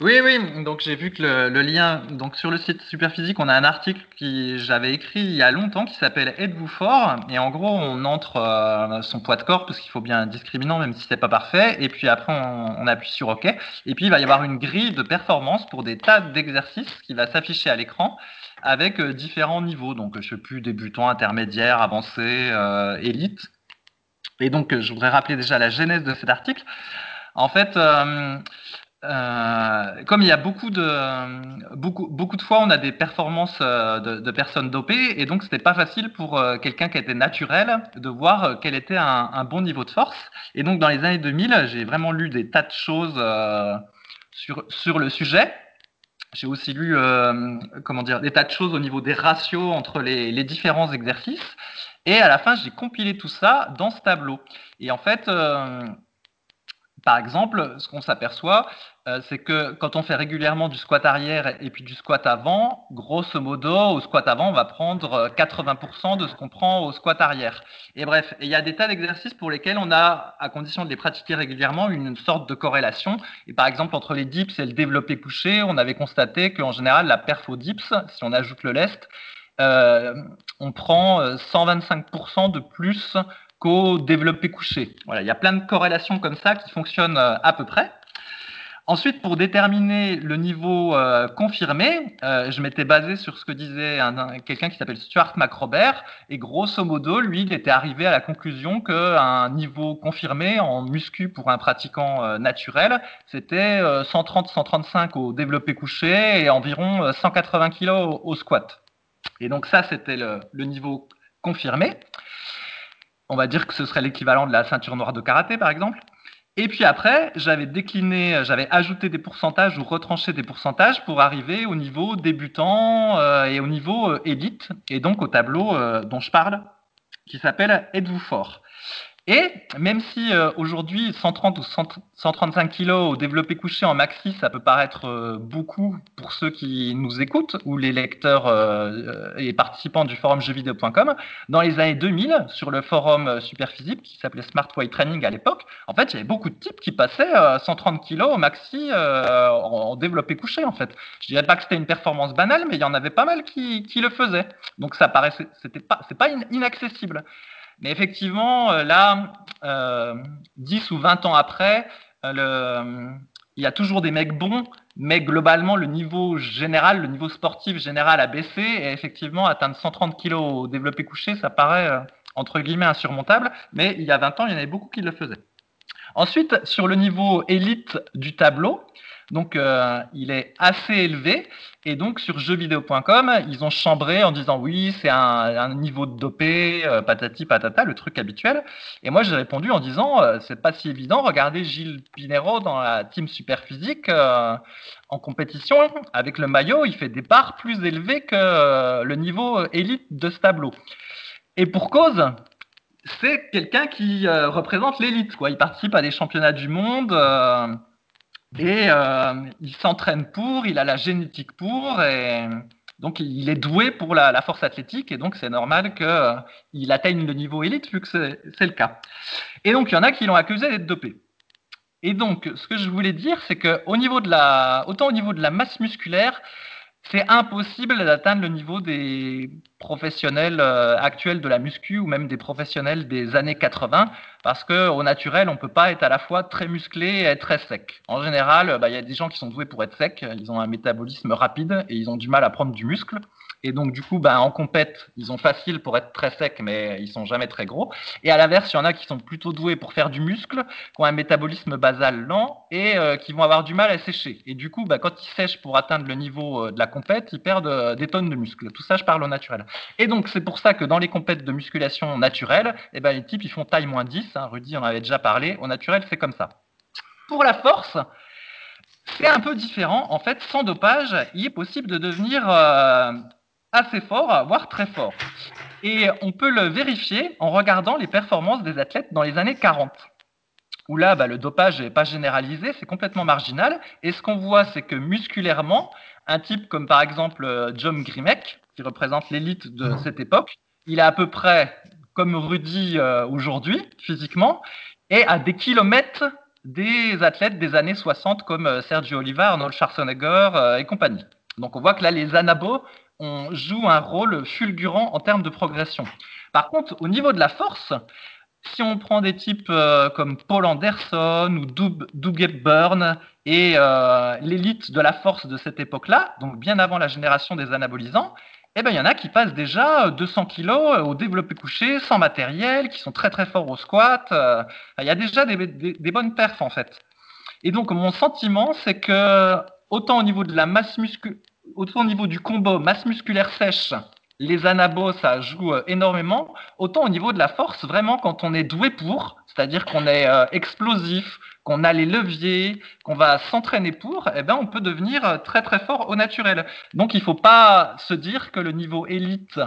oui, oui, donc j'ai vu que le, lien, donc sur le site Superphysique, on a un article que j'avais écrit il y a longtemps qui s'appelle Êtes-vous fort? Et en gros, on entre euh, son poids de corps, parce qu'il faut bien un discriminant, même si c'est pas parfait, et puis après, on, appuie sur OK. Et puis, il va y avoir une grille de performance pour des tas d'exercices qui va s'afficher à l'écran avec euh, différents niveaux. Donc, je sais plus, débutant, intermédiaire, avancé, élite. Et donc, je voudrais rappeler déjà la genèse de cet article. En fait, euh, euh, comme il y a beaucoup de, beaucoup, beaucoup de fois, on a des performances euh, de, personnes dopées, et donc c'était pas facile pour quelqu'un qui était naturel de voir quel était un, bon niveau de force. Et donc, dans les années 2000, j'ai vraiment lu des tas de choses sur, sur le sujet. J'ai aussi lu comment dire, des tas de choses au niveau des ratios entre les, les différents exercices. Et à la fin, j'ai compilé tout ça dans ce tableau. Et en fait, euh, par exemple, ce qu'on s'aperçoit, euh, c'est que quand on fait régulièrement du squat arrière et puis du squat avant, grosso modo, au squat avant, on va prendre 80% de ce qu'on prend au squat arrière. Et bref, il y a des tas d'exercices pour lesquels on a, à condition de les pratiquer régulièrement, une sorte de corrélation. Et par exemple, entre les dips et le développé couché, on avait constaté qu'en général, la perfo dips, si on ajoute le lest, euh, on prend 125% euh, de plus qu'au développé couché. Voilà, il y a plein de corrélations comme ça qui fonctionnent euh, à peu près. Ensuite, pour déterminer le niveau confirmé, je m'étais basé sur ce que disait quelqu'un qui s'appelle Stuart McRobert, et grosso modo, lui, il était arrivé à la conclusion qu'un niveau confirmé en muscu pour un pratiquant naturel, c'était 130-135 au développé couché et environ 180 kg au squat. Et donc ça, c'était le, niveau confirmé. On va dire que ce serait l'équivalent de la ceinture noire de karaté, par exemple. Et puis après, j'avais décliné, j'avais ajouté des pourcentages ou retranché des pourcentages pour arriver au niveau débutant euh, et au niveau euh, élite, et donc au tableau euh, dont je parle, qui s'appelle Êtes-vous fort? Et même si euh, aujourd'hui 130 ou 135 kilos au développé couché en maxi, ça peut paraître euh, beaucoup pour ceux qui nous écoutent ou les lecteurs euh, et participants du forum jeuxvideo.com, dans les années 2000, sur le forum Superphysique qui s'appelait Smart Weight Training à l'époque, en fait, il y avait beaucoup de types qui passaient 130 kilos au maxi en, développé couché en fait. Je dirais pas que c'était une performance banale, mais il y en avait pas mal qui, qui le faisaient. Donc ça paraissait, c'était pas, c'est pas inaccessible. Mais effectivement, euh, là, 10 euh, ou 20 ans après, euh, il y a toujours des mecs bons, mais globalement, le niveau général, le niveau sportif général a baissé. Et effectivement, atteindre 130 kg au développé couché, ça paraît entre guillemets insurmontable. Mais il y a 20 ans, il y en avait beaucoup qui le faisaient. Ensuite, sur le niveau élite du tableau, donc il est assez élevé. Et donc sur jeuxvideo.com, ils ont chambré en disant oui, c'est un, niveau de dopé, euh, patati patata, le truc habituel. Et moi j'ai répondu en disant euh, c'est pas si évident. Regardez Gilles Pinero dans la team super physique euh, en compétition avec le maillot, il fait des barres plus élevées que le niveau élite de ce tableau. Et pour cause, c'est quelqu'un qui représente l'élite. Quoi. Il participe à des championnats du monde. Et euh, il s'entraîne pour, il a la génétique pour, et donc il est doué pour la, force athlétique, et donc c'est normal qu'il euh, atteigne le niveau élite, vu que c'est le cas. Et donc il y en a qui l'ont accusé d'être dopé. Et donc ce que je voulais dire, c'est que au niveau de la, autant au niveau de la masse musculaire, c'est impossible d'atteindre le niveau des professionnels euh, actuels de la muscu ou même des professionnels des années 80 parce qu'au naturel, on peut pas être à la fois très musclé et très sec. En général, bah, il y a des gens qui sont doués pour être secs, ils ont un métabolisme rapide et ils ont du mal à prendre du muscle. Et donc, du coup, bah, en compète, ils ont facile pour être très secs, mais ils sont jamais très gros. Et à l'inverse, il y en a qui sont plutôt doués pour faire du muscle, qui ont un métabolisme basal lent et euh, qui vont avoir du mal à sécher. Et du coup, bah, quand ils sèchent pour atteindre le niveau euh, de la compète, ils perdent euh, des tonnes de muscles. Tout ça, je parle au naturel. Et donc, c'est pour ça que dans les compètes de musculation naturelle, eh ben, les types, ils font taille moins 10. Hein, Rudy en avait déjà parlé. Au naturel, c'est comme ça. Pour la force, c'est un peu différent. En fait, sans dopage, il est possible de devenir assez fort, voire très fort. Et on peut le vérifier en regardant les performances des athlètes dans les années 40, où là, bah, le dopage n'est pas généralisé, c'est complètement marginal. Et ce qu'on voit, c'est que musculairement, un type comme par exemple euh, John Grimek, qui représente l'élite de cette époque, il est à peu près comme Rudy euh, aujourd'hui, physiquement, et à des kilomètres des athlètes des années 60 comme euh, Sergio Oliva, Arnold Schwarzenegger et compagnie. Donc on voit que là, les anabos on joue un rôle fulgurant en termes de progression. Par contre, au niveau de la force, si on prend des types euh, comme Paul Anderson ou Doug, Doug Burn et euh, l'élite de la force de cette époque-là, donc bien avant la génération des anabolisants, eh ben, il y en a qui passent déjà 200 kilos au développé couché, sans matériel, qui sont très très forts au squat. Euh, il y a déjà des, des bonnes perfs en fait. Et donc mon sentiment, c'est que autant au niveau de la masse musculaire, au niveau du combo masse musculaire sèche, les anabos, ça joue euh, énormément. Autant au niveau de la force, vraiment, quand on est doué pour, c'est-à-dire qu'on est euh, explosif, qu'on a les leviers, qu'on va s'entraîner pour, eh ben, on peut devenir euh, très très fort au naturel. Donc il ne faut pas se dire que le niveau élite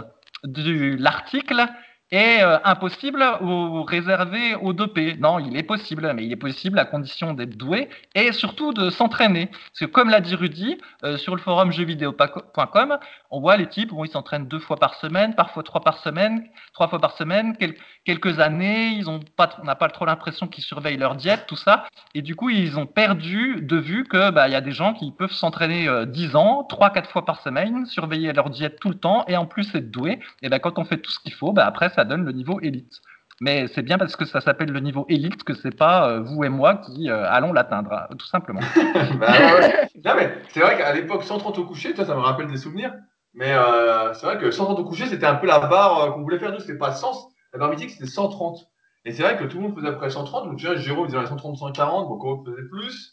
de l'article est euh, impossible ou réservé aux dopés. Non, il est possible, mais il est possible à condition d'être doué et surtout de s'entraîner. Parce que comme l'a dit Rudy, euh, sur le forum jeuxvideo.com, on voit les types où ils s'entraînent deux fois par semaine, parfois trois par semaine, trois fois par semaine, quelques années, ils ont pas, on n'a pas trop l'impression qu'ils surveillent leur diète, tout ça, et du coup ils ont perdu de vue que bah, il y a des gens qui peuvent s'entraîner euh, ans, trois, quatre fois par semaine, surveiller leur diète tout le temps et en plus être doué. Et ben quand on fait tout ce qu'il faut, bah, après ça donne le niveau élite. Mais c'est bien parce que ça s'appelle le niveau élite que c'est pas euh, vous et moi qui euh, allons l'atteindre, hein, tout simplement. <laughs> bah, Non, mais c'est vrai qu'à l'époque, 130 au coucher, ça me rappelle des souvenirs. Mais euh, c'est vrai que 130 au coucher, c'était un peu la barre qu'on voulait faire. Nous, c'était pas 100. La barre mythique, c'était 130. Et c'est vrai que tout le monde faisait après 130. Donc, déjà, Jérôme faisait dans les 130, 140. Donc, on faisait plus.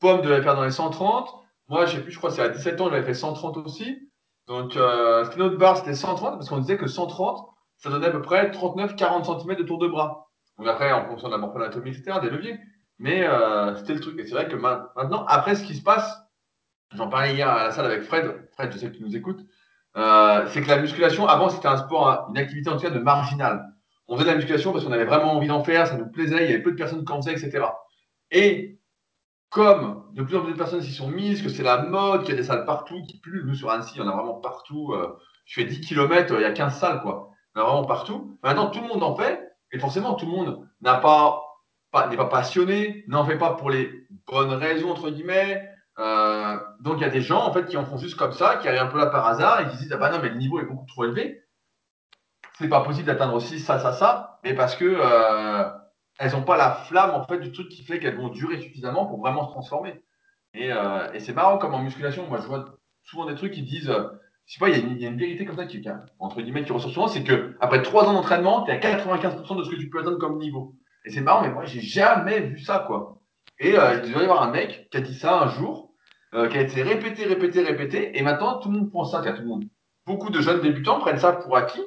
Pomme devait faire dans les 130. Moi, je sais plus, je crois que c'est à 17 ans, j'avais fait 130 aussi. Donc, euh, notre barre, c'était 130 parce qu'on disait que 130, ça donnait à peu près 39-40 cm de tour de bras. Donc après, en fonction de la morphoanatomie, etc., des leviers. Mais euh, c'était le truc. Et c'est vrai que maintenant, après, ce qui se passe, j'en parlais hier à la salle avec Fred, Fred, je sais que tu nous écoutes, euh, c'est que la musculation, avant, c'était un sport, une activité en tout cas de marginal. On faisait de la musculation parce qu'on avait vraiment envie d'en faire, ça nous plaisait, il y avait peu de personnes qui en faisaient, etc. Et comme de plus en plus de personnes s'y sont mises, que c'est la mode, qu'il y a des salles partout qui pullulent, nous sur Annecy, il y en a vraiment partout. Euh, je fais 10 km, il y a 15 salles, quoi vraiment partout. Maintenant, tout le monde en fait, et forcément, tout le monde n'a pas, n'est pas passionné, n'en fait pas pour les bonnes raisons, entre guillemets. Euh, donc, il y a des gens, en fait, qui en font juste comme ça, qui arrivent un peu là par hasard et qui se disent, ah bah non, mais le niveau est beaucoup trop élevé. C'est pas possible d'atteindre aussi ça, ça, ça, mais parce que euh, elles n'ont pas la flamme, en fait, du truc qui fait qu'elles vont durer suffisamment pour vraiment se transformer. Et, euh, et c'est marrant comme en musculation, moi, je vois souvent des trucs qui disent, je sais pas, il y, a une vérité comme ça qui, entre guillemets, qui ressort souvent, c'est que après trois ans d'entraînement, tu es à 95% de ce que tu peux atteindre comme niveau. Et c'est marrant, mais moi, j'ai jamais vu ça, quoi. Et euh, il doit y avoir un mec qui a dit ça un jour, euh, qui a été répété, répété, répété, et maintenant tout le monde prend ça, tout le monde. Beaucoup de jeunes débutants prennent ça pour acquis.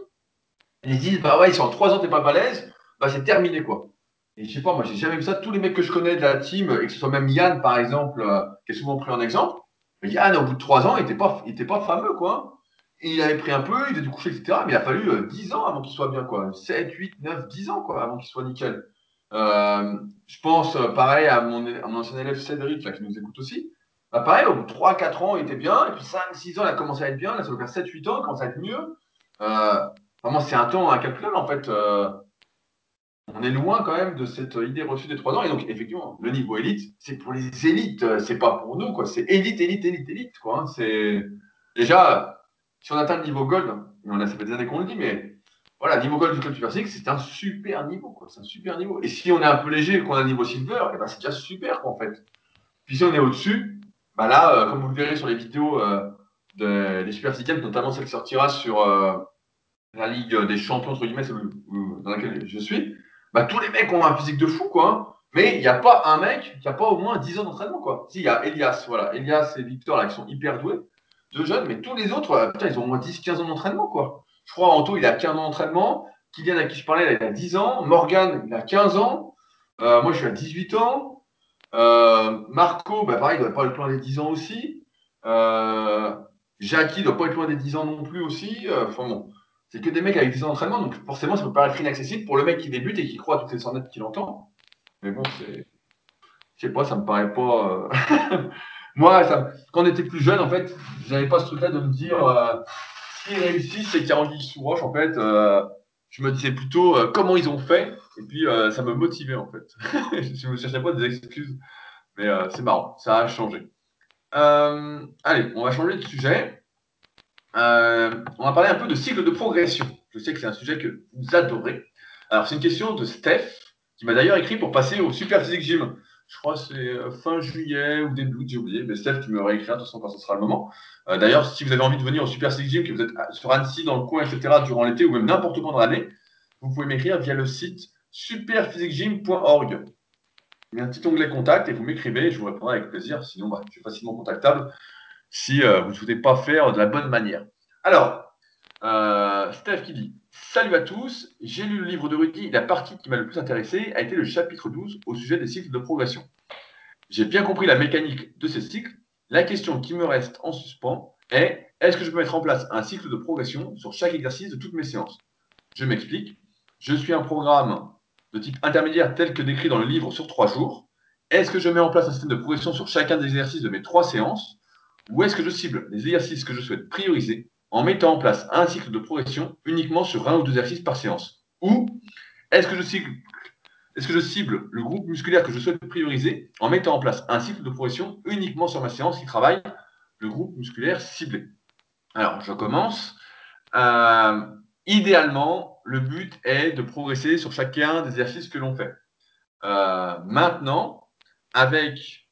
Et ils disent, bah ouais, si en trois ans t'es pas balèze, bah c'est terminé, quoi. Et je sais pas, moi j'ai jamais vu ça. Tous les mecs que je connais de la team, et que ce soit même Yann par exemple, euh, qui est souvent pris en exemple, Yann, au bout de trois ans, il n'était pas, était pas fameux, quoi. il avait pris un peu, il faisait du coucher, etc. Mais il a fallu 10 euh, ans avant qu'il soit bien, quoi. 7, 8, 9, 10 ans, quoi, avant qu'il soit nickel. Euh, je pense, euh, pareil, à mon, ancien élève Cédric, là, qui nous écoute aussi. Bah, pareil, au bout de 3, 4 ans, il était bien. Et puis 5, 6 ans, il a commencé à être bien. Là, ça va faire 7, 8 ans, il commence à être mieux. vraiment, c'est un temps incalculable, en fait on est loin quand même de cette idée reçue des trois ans. Et donc, effectivement, le niveau élite, c'est pour les élites, c'est pas pour nous, quoi. C'est élite, élite, élite, élite, quoi. Hein. C'est déjà, si on atteint le niveau gold, on a, ça fait des années qu'on le dit, mais voilà, niveau gold du club Super Six, c'est un super niveau, quoi. C'est un super niveau. Et si on est un peu léger et qu'on a un niveau silver, eh ben c'est déjà super, en fait. Puis si on est au-dessus, bah là, euh, comme vous le verrez sur les vidéos euh, des Super Six notamment celle qui sortira sur euh, la Ligue des Champions, entre guillemets, dans laquelle je suis, bah tous les mecs ont un physique de fou, quoi. Hein. Mais il n'y a pas un mec qui n'a pas au moins 10 ans d'entraînement, quoi. Si, il y a Elias, voilà. Elias et Victor, là, qui sont hyper doués, deux jeunes, mais tous les autres, putain, ils ont au moins 10-15 ans d'entraînement, quoi. Je crois, Anto, il a 15 ans d'entraînement. Kylian, à qui je parlais, il a 10 ans. Morgan, il a 15 ans. moi, je suis à 18 ans. Marco, bah, pareil, il ne doit pas être loin des 10 ans aussi. Jackie ne doit pas être loin des 10 ans non plus aussi. Enfin bon, c'est que des mecs avec 10 ans d'entraînement, donc forcément, ça peut paraître inaccessible pour le mec qui débute et qui croit à toutes les 100 mètres qu'il entend. Mais bon, c'est. Je sais pas, ça me paraît pas. Euh, <laughs> moi, quand on était plus jeune, en fait, j'avais pas ce truc-là de me dire euh, s'ils réussissent, c'est qu'il sous roche. En fait, euh, je me disais plutôt comment ils ont fait, et puis ça me motivait, en fait. <laughs> je ne cherchais pas des excuses, mais c'est marrant, ça a changé. allez, on va changer de sujet. Euh, on va parler un peu de cycle de progression. Je sais que c'est un sujet que vous adorez. Alors, c'est une question de Steph, qui m'a d'ailleurs écrit pour passer au Super Physique Gym. Je crois que c'est euh, fin juillet ou début août, j'ai oublié. Mais Steph, tu me réécrire de toute façon quand ce sera le moment. Euh, d'ailleurs, si vous avez envie de venir au Super Physique Gym, que vous êtes sur Annecy, dans le coin, etc., durant l'été ou même n'importe quand dans l'année, vous pouvez m'écrire via le site superphysiquegym.org. Il y a un petit onglet contact et vous m'écrivez, je vous répondrai avec plaisir. Sinon, bah, je suis facilement contactable si euh, vous ne souhaitez pas faire de la bonne manière. Alors, euh, Steph qui dit Salut à tous, j'ai lu le livre de Rudy. La partie qui m'a le plus intéressé a été le chapitre 12 au sujet des cycles de progression. J'ai bien compris la mécanique de ces cycles. La question qui me reste en suspens est est-ce que je peux mettre en place un cycle de progression sur chaque exercice de toutes mes séances? Je m'explique. Je suis un programme de type intermédiaire tel que décrit dans le livre sur trois jours. Est-ce que je mets en place un système de progression sur chacun des exercices de mes trois séances? Ou est-ce que je cible les exercices que je souhaite prioriser en mettant en place un cycle de progression uniquement sur un ou deux exercices par séance? Ou est-ce que je cible est-ce que je cible le groupe musculaire que je souhaite prioriser en mettant en place un cycle de progression uniquement sur ma séance qui travaille le groupe musculaire ciblé? Alors, je commence. Euh, idéalement, le but est de progresser sur chacun des exercices que l'on fait. Euh, maintenant, avec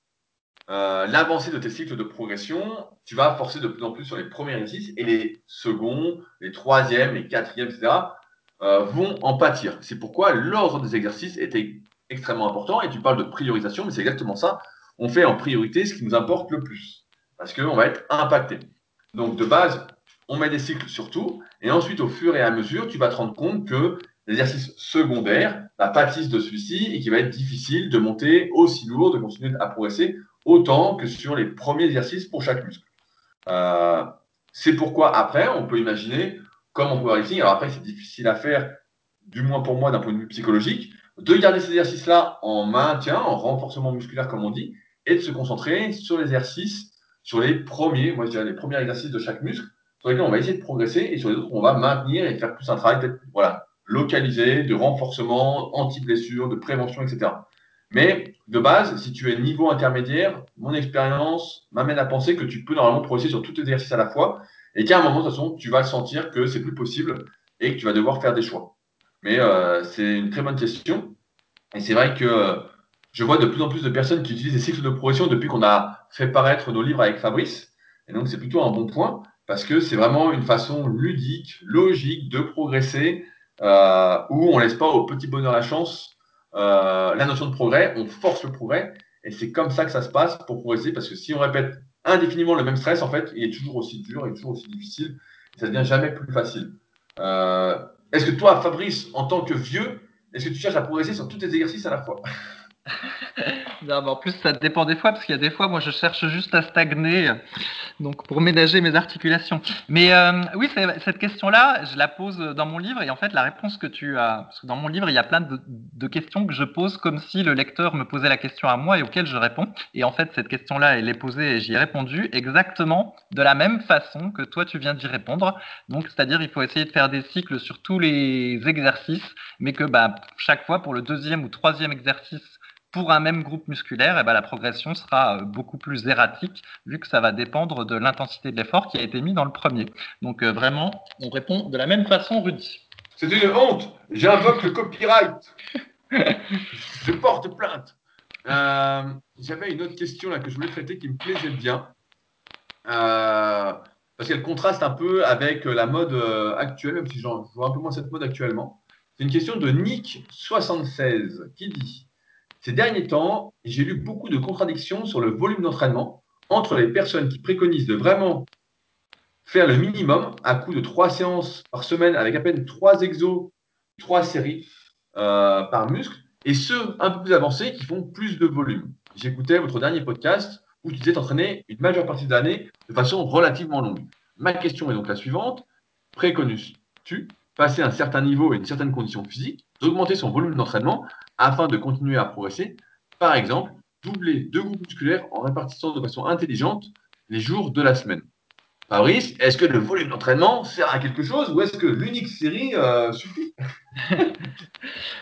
euh, l'avancée de tes cycles de progression, tu vas forcer de plus en plus sur les premiers exercices et les seconds, les troisièmes, les quatrièmes, etc. Euh, vont en pâtir. C'est pourquoi l'ordre des exercices était extrêmement important et tu parles de priorisation, mais c'est exactement ça. On fait en priorité ce qui nous importe le plus parce qu'on va être impacté. Donc de base, on met des cycles sur tout et ensuite au fur et à mesure, tu vas te rendre compte que l'exercice secondaire va pâtisse de celui-ci et qu'il va être difficile de monter aussi lourd, de continuer à progresser autant que sur les premiers exercices pour chaque muscle. Euh, c'est pourquoi après, on peut imaginer, comme en powerlifting, alors après c'est difficile à faire, du moins pour moi d'un point de vue psychologique, de garder ces exercices-là en maintien, en renforcement musculaire comme on dit, et de se concentrer sur l'exercice, sur les premiers, moi je dirais les premiers exercices de chaque muscle, sur lesquels on va essayer de progresser, et sur les autres on va maintenir et faire plus un travail voilà, localisé, de renforcement, anti-blessure, de prévention, etc. Mais de base, si tu es niveau intermédiaire, mon expérience m'amène à penser que tu peux normalement progresser sur tous tes exercices à la fois et qu'à un moment, de toute façon, tu vas sentir que c'est plus possible et que tu vas devoir faire des choix. Mais euh, c'est une très bonne question. Et c'est vrai que euh, je vois de plus en plus de personnes qui utilisent des cycles de progression depuis qu'on a fait paraître nos livres avec Fabrice. Et donc, c'est plutôt un bon point parce que c'est vraiment une façon ludique, logique de progresser euh, où on laisse pas au petit bonheur la chance euh, la notion de progrès, on force le progrès, et c'est comme ça que ça se passe pour progresser, parce que si on répète indéfiniment le même stress, en fait, il est toujours aussi dur, il est toujours aussi difficile, ça devient jamais plus facile. Euh, est-ce que toi, Fabrice, en tant que vieux, est-ce que tu cherches à progresser sur tous tes exercices à la fois? En plus, ça dépend des fois, parce qu'il y a des fois, moi, je cherche juste à stagner, donc pour ménager mes articulations. Mais euh, oui, cette question-là, je la pose dans mon livre, et en fait, la réponse que tu as, parce que dans mon livre, il y a plein de, questions que je pose comme si le lecteur me posait la question à moi et auxquelles je réponds. Et en fait, cette question-là, elle est posée et j'y ai répondu exactement de la même façon que toi, tu viens d'y répondre. Donc, c'est-à-dire, il faut essayer de faire des cycles sur tous les exercices, mais que bah, chaque fois, pour le deuxième ou troisième exercice pour un même groupe musculaire, eh ben, la progression sera beaucoup plus erratique, vu que ça va dépendre de l'intensité de l'effort qui a été mis dans le premier. Donc vraiment, on répond de la même façon, Rudy. C'est une honte. J'invoque le copyright. <laughs> Je porte plainte. J'avais une autre question là que je voulais traiter qui me plaisait bien. Euh, parce qu'elle contraste un peu avec la mode euh, actuelle, même si je vois un peu moins cette mode actuellement. C'est une question de Nick76 qui dit Ces derniers temps, j'ai lu beaucoup de contradictions sur le volume d'entraînement entre les personnes qui préconisent de vraiment faire le minimum à coup de trois séances par semaine avec à peine trois exos, trois séries euh, par muscle, et ceux un peu plus avancés qui font plus de volume. J'écoutais votre dernier podcast où tu disais t'entraîner une majeure partie de l'année de façon relativement longue. Ma question est donc la suivante. Préconises-tu, passer un certain niveau et une certaine condition physique, d'augmenter son volume d'entraînement afin de continuer à progresser Par exemple, doubler deux groupes musculaires en répartissant de façon intelligente les jours de la semaine. Fabrice, est-ce que le volume d'entraînement sert à quelque chose ou est-ce que l'unique série euh, suffit? <laughs>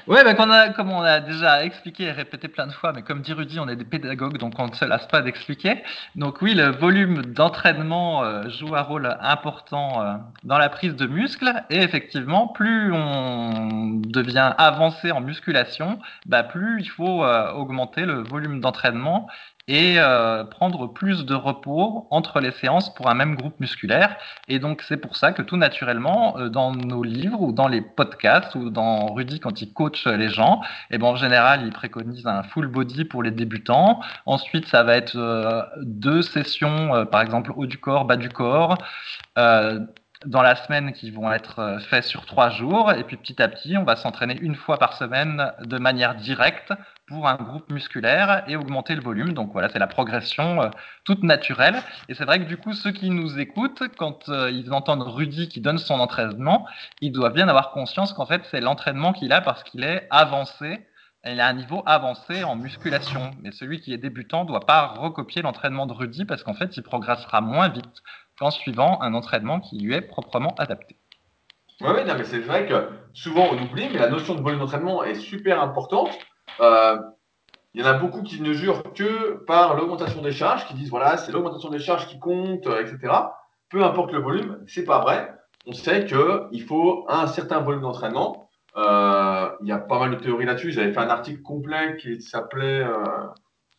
Oui, bah, comme on a déjà expliqué et répété plein de fois, mais comme dit Rudy, on est des pédagogues, donc on ne se lasse pas d'expliquer. Donc oui, le volume d'entraînement euh, joue un rôle important euh, dans la prise de muscle. Et effectivement, plus on devient avancé en musculation, bah, plus il faut augmenter le volume d'entraînement et euh, prendre plus de repos entre les séances pour un même groupe musculaire. Et donc c'est pour ça que tout naturellement, euh, dans nos livres ou dans les podcasts ou dans Rudy quand il coach les gens, et eh ben, en général il préconise un full body pour les débutants. Ensuite ça va être euh, deux sessions, par exemple haut du corps, bas du corps dans la semaine qui vont être faits sur trois jours. Et puis petit à petit, on va s'entraîner une fois par semaine de manière directe pour un groupe musculaire et augmenter le volume. Donc voilà, c'est la progression euh, toute naturelle. Et c'est vrai que du coup, ceux qui nous écoutent, quand euh, ils entendent Rudy qui donne son entraînement, ils doivent bien avoir conscience qu'en fait, c'est l'entraînement qu'il a parce qu'il est avancé. Il a un niveau avancé en musculation. Mais celui qui est débutant ne doit pas recopier l'entraînement de Rudy parce qu'en fait, il progressera moins vite qu'en suivant un entraînement qui lui est proprement adapté. Oui, mais c'est vrai que souvent on oublie, mais la notion de volume d'entraînement est super importante. Euh, il y en a beaucoup qui ne jurent que par l'augmentation des charges, qui disent voilà, c'est l'augmentation des charges qui compte, euh, etc. Peu importe le volume, c'est pas vrai. On sait qu'il faut un certain volume d'entraînement. Euh, il y a pas mal de théories là-dessus. J'avais fait un article complet qui s'appelait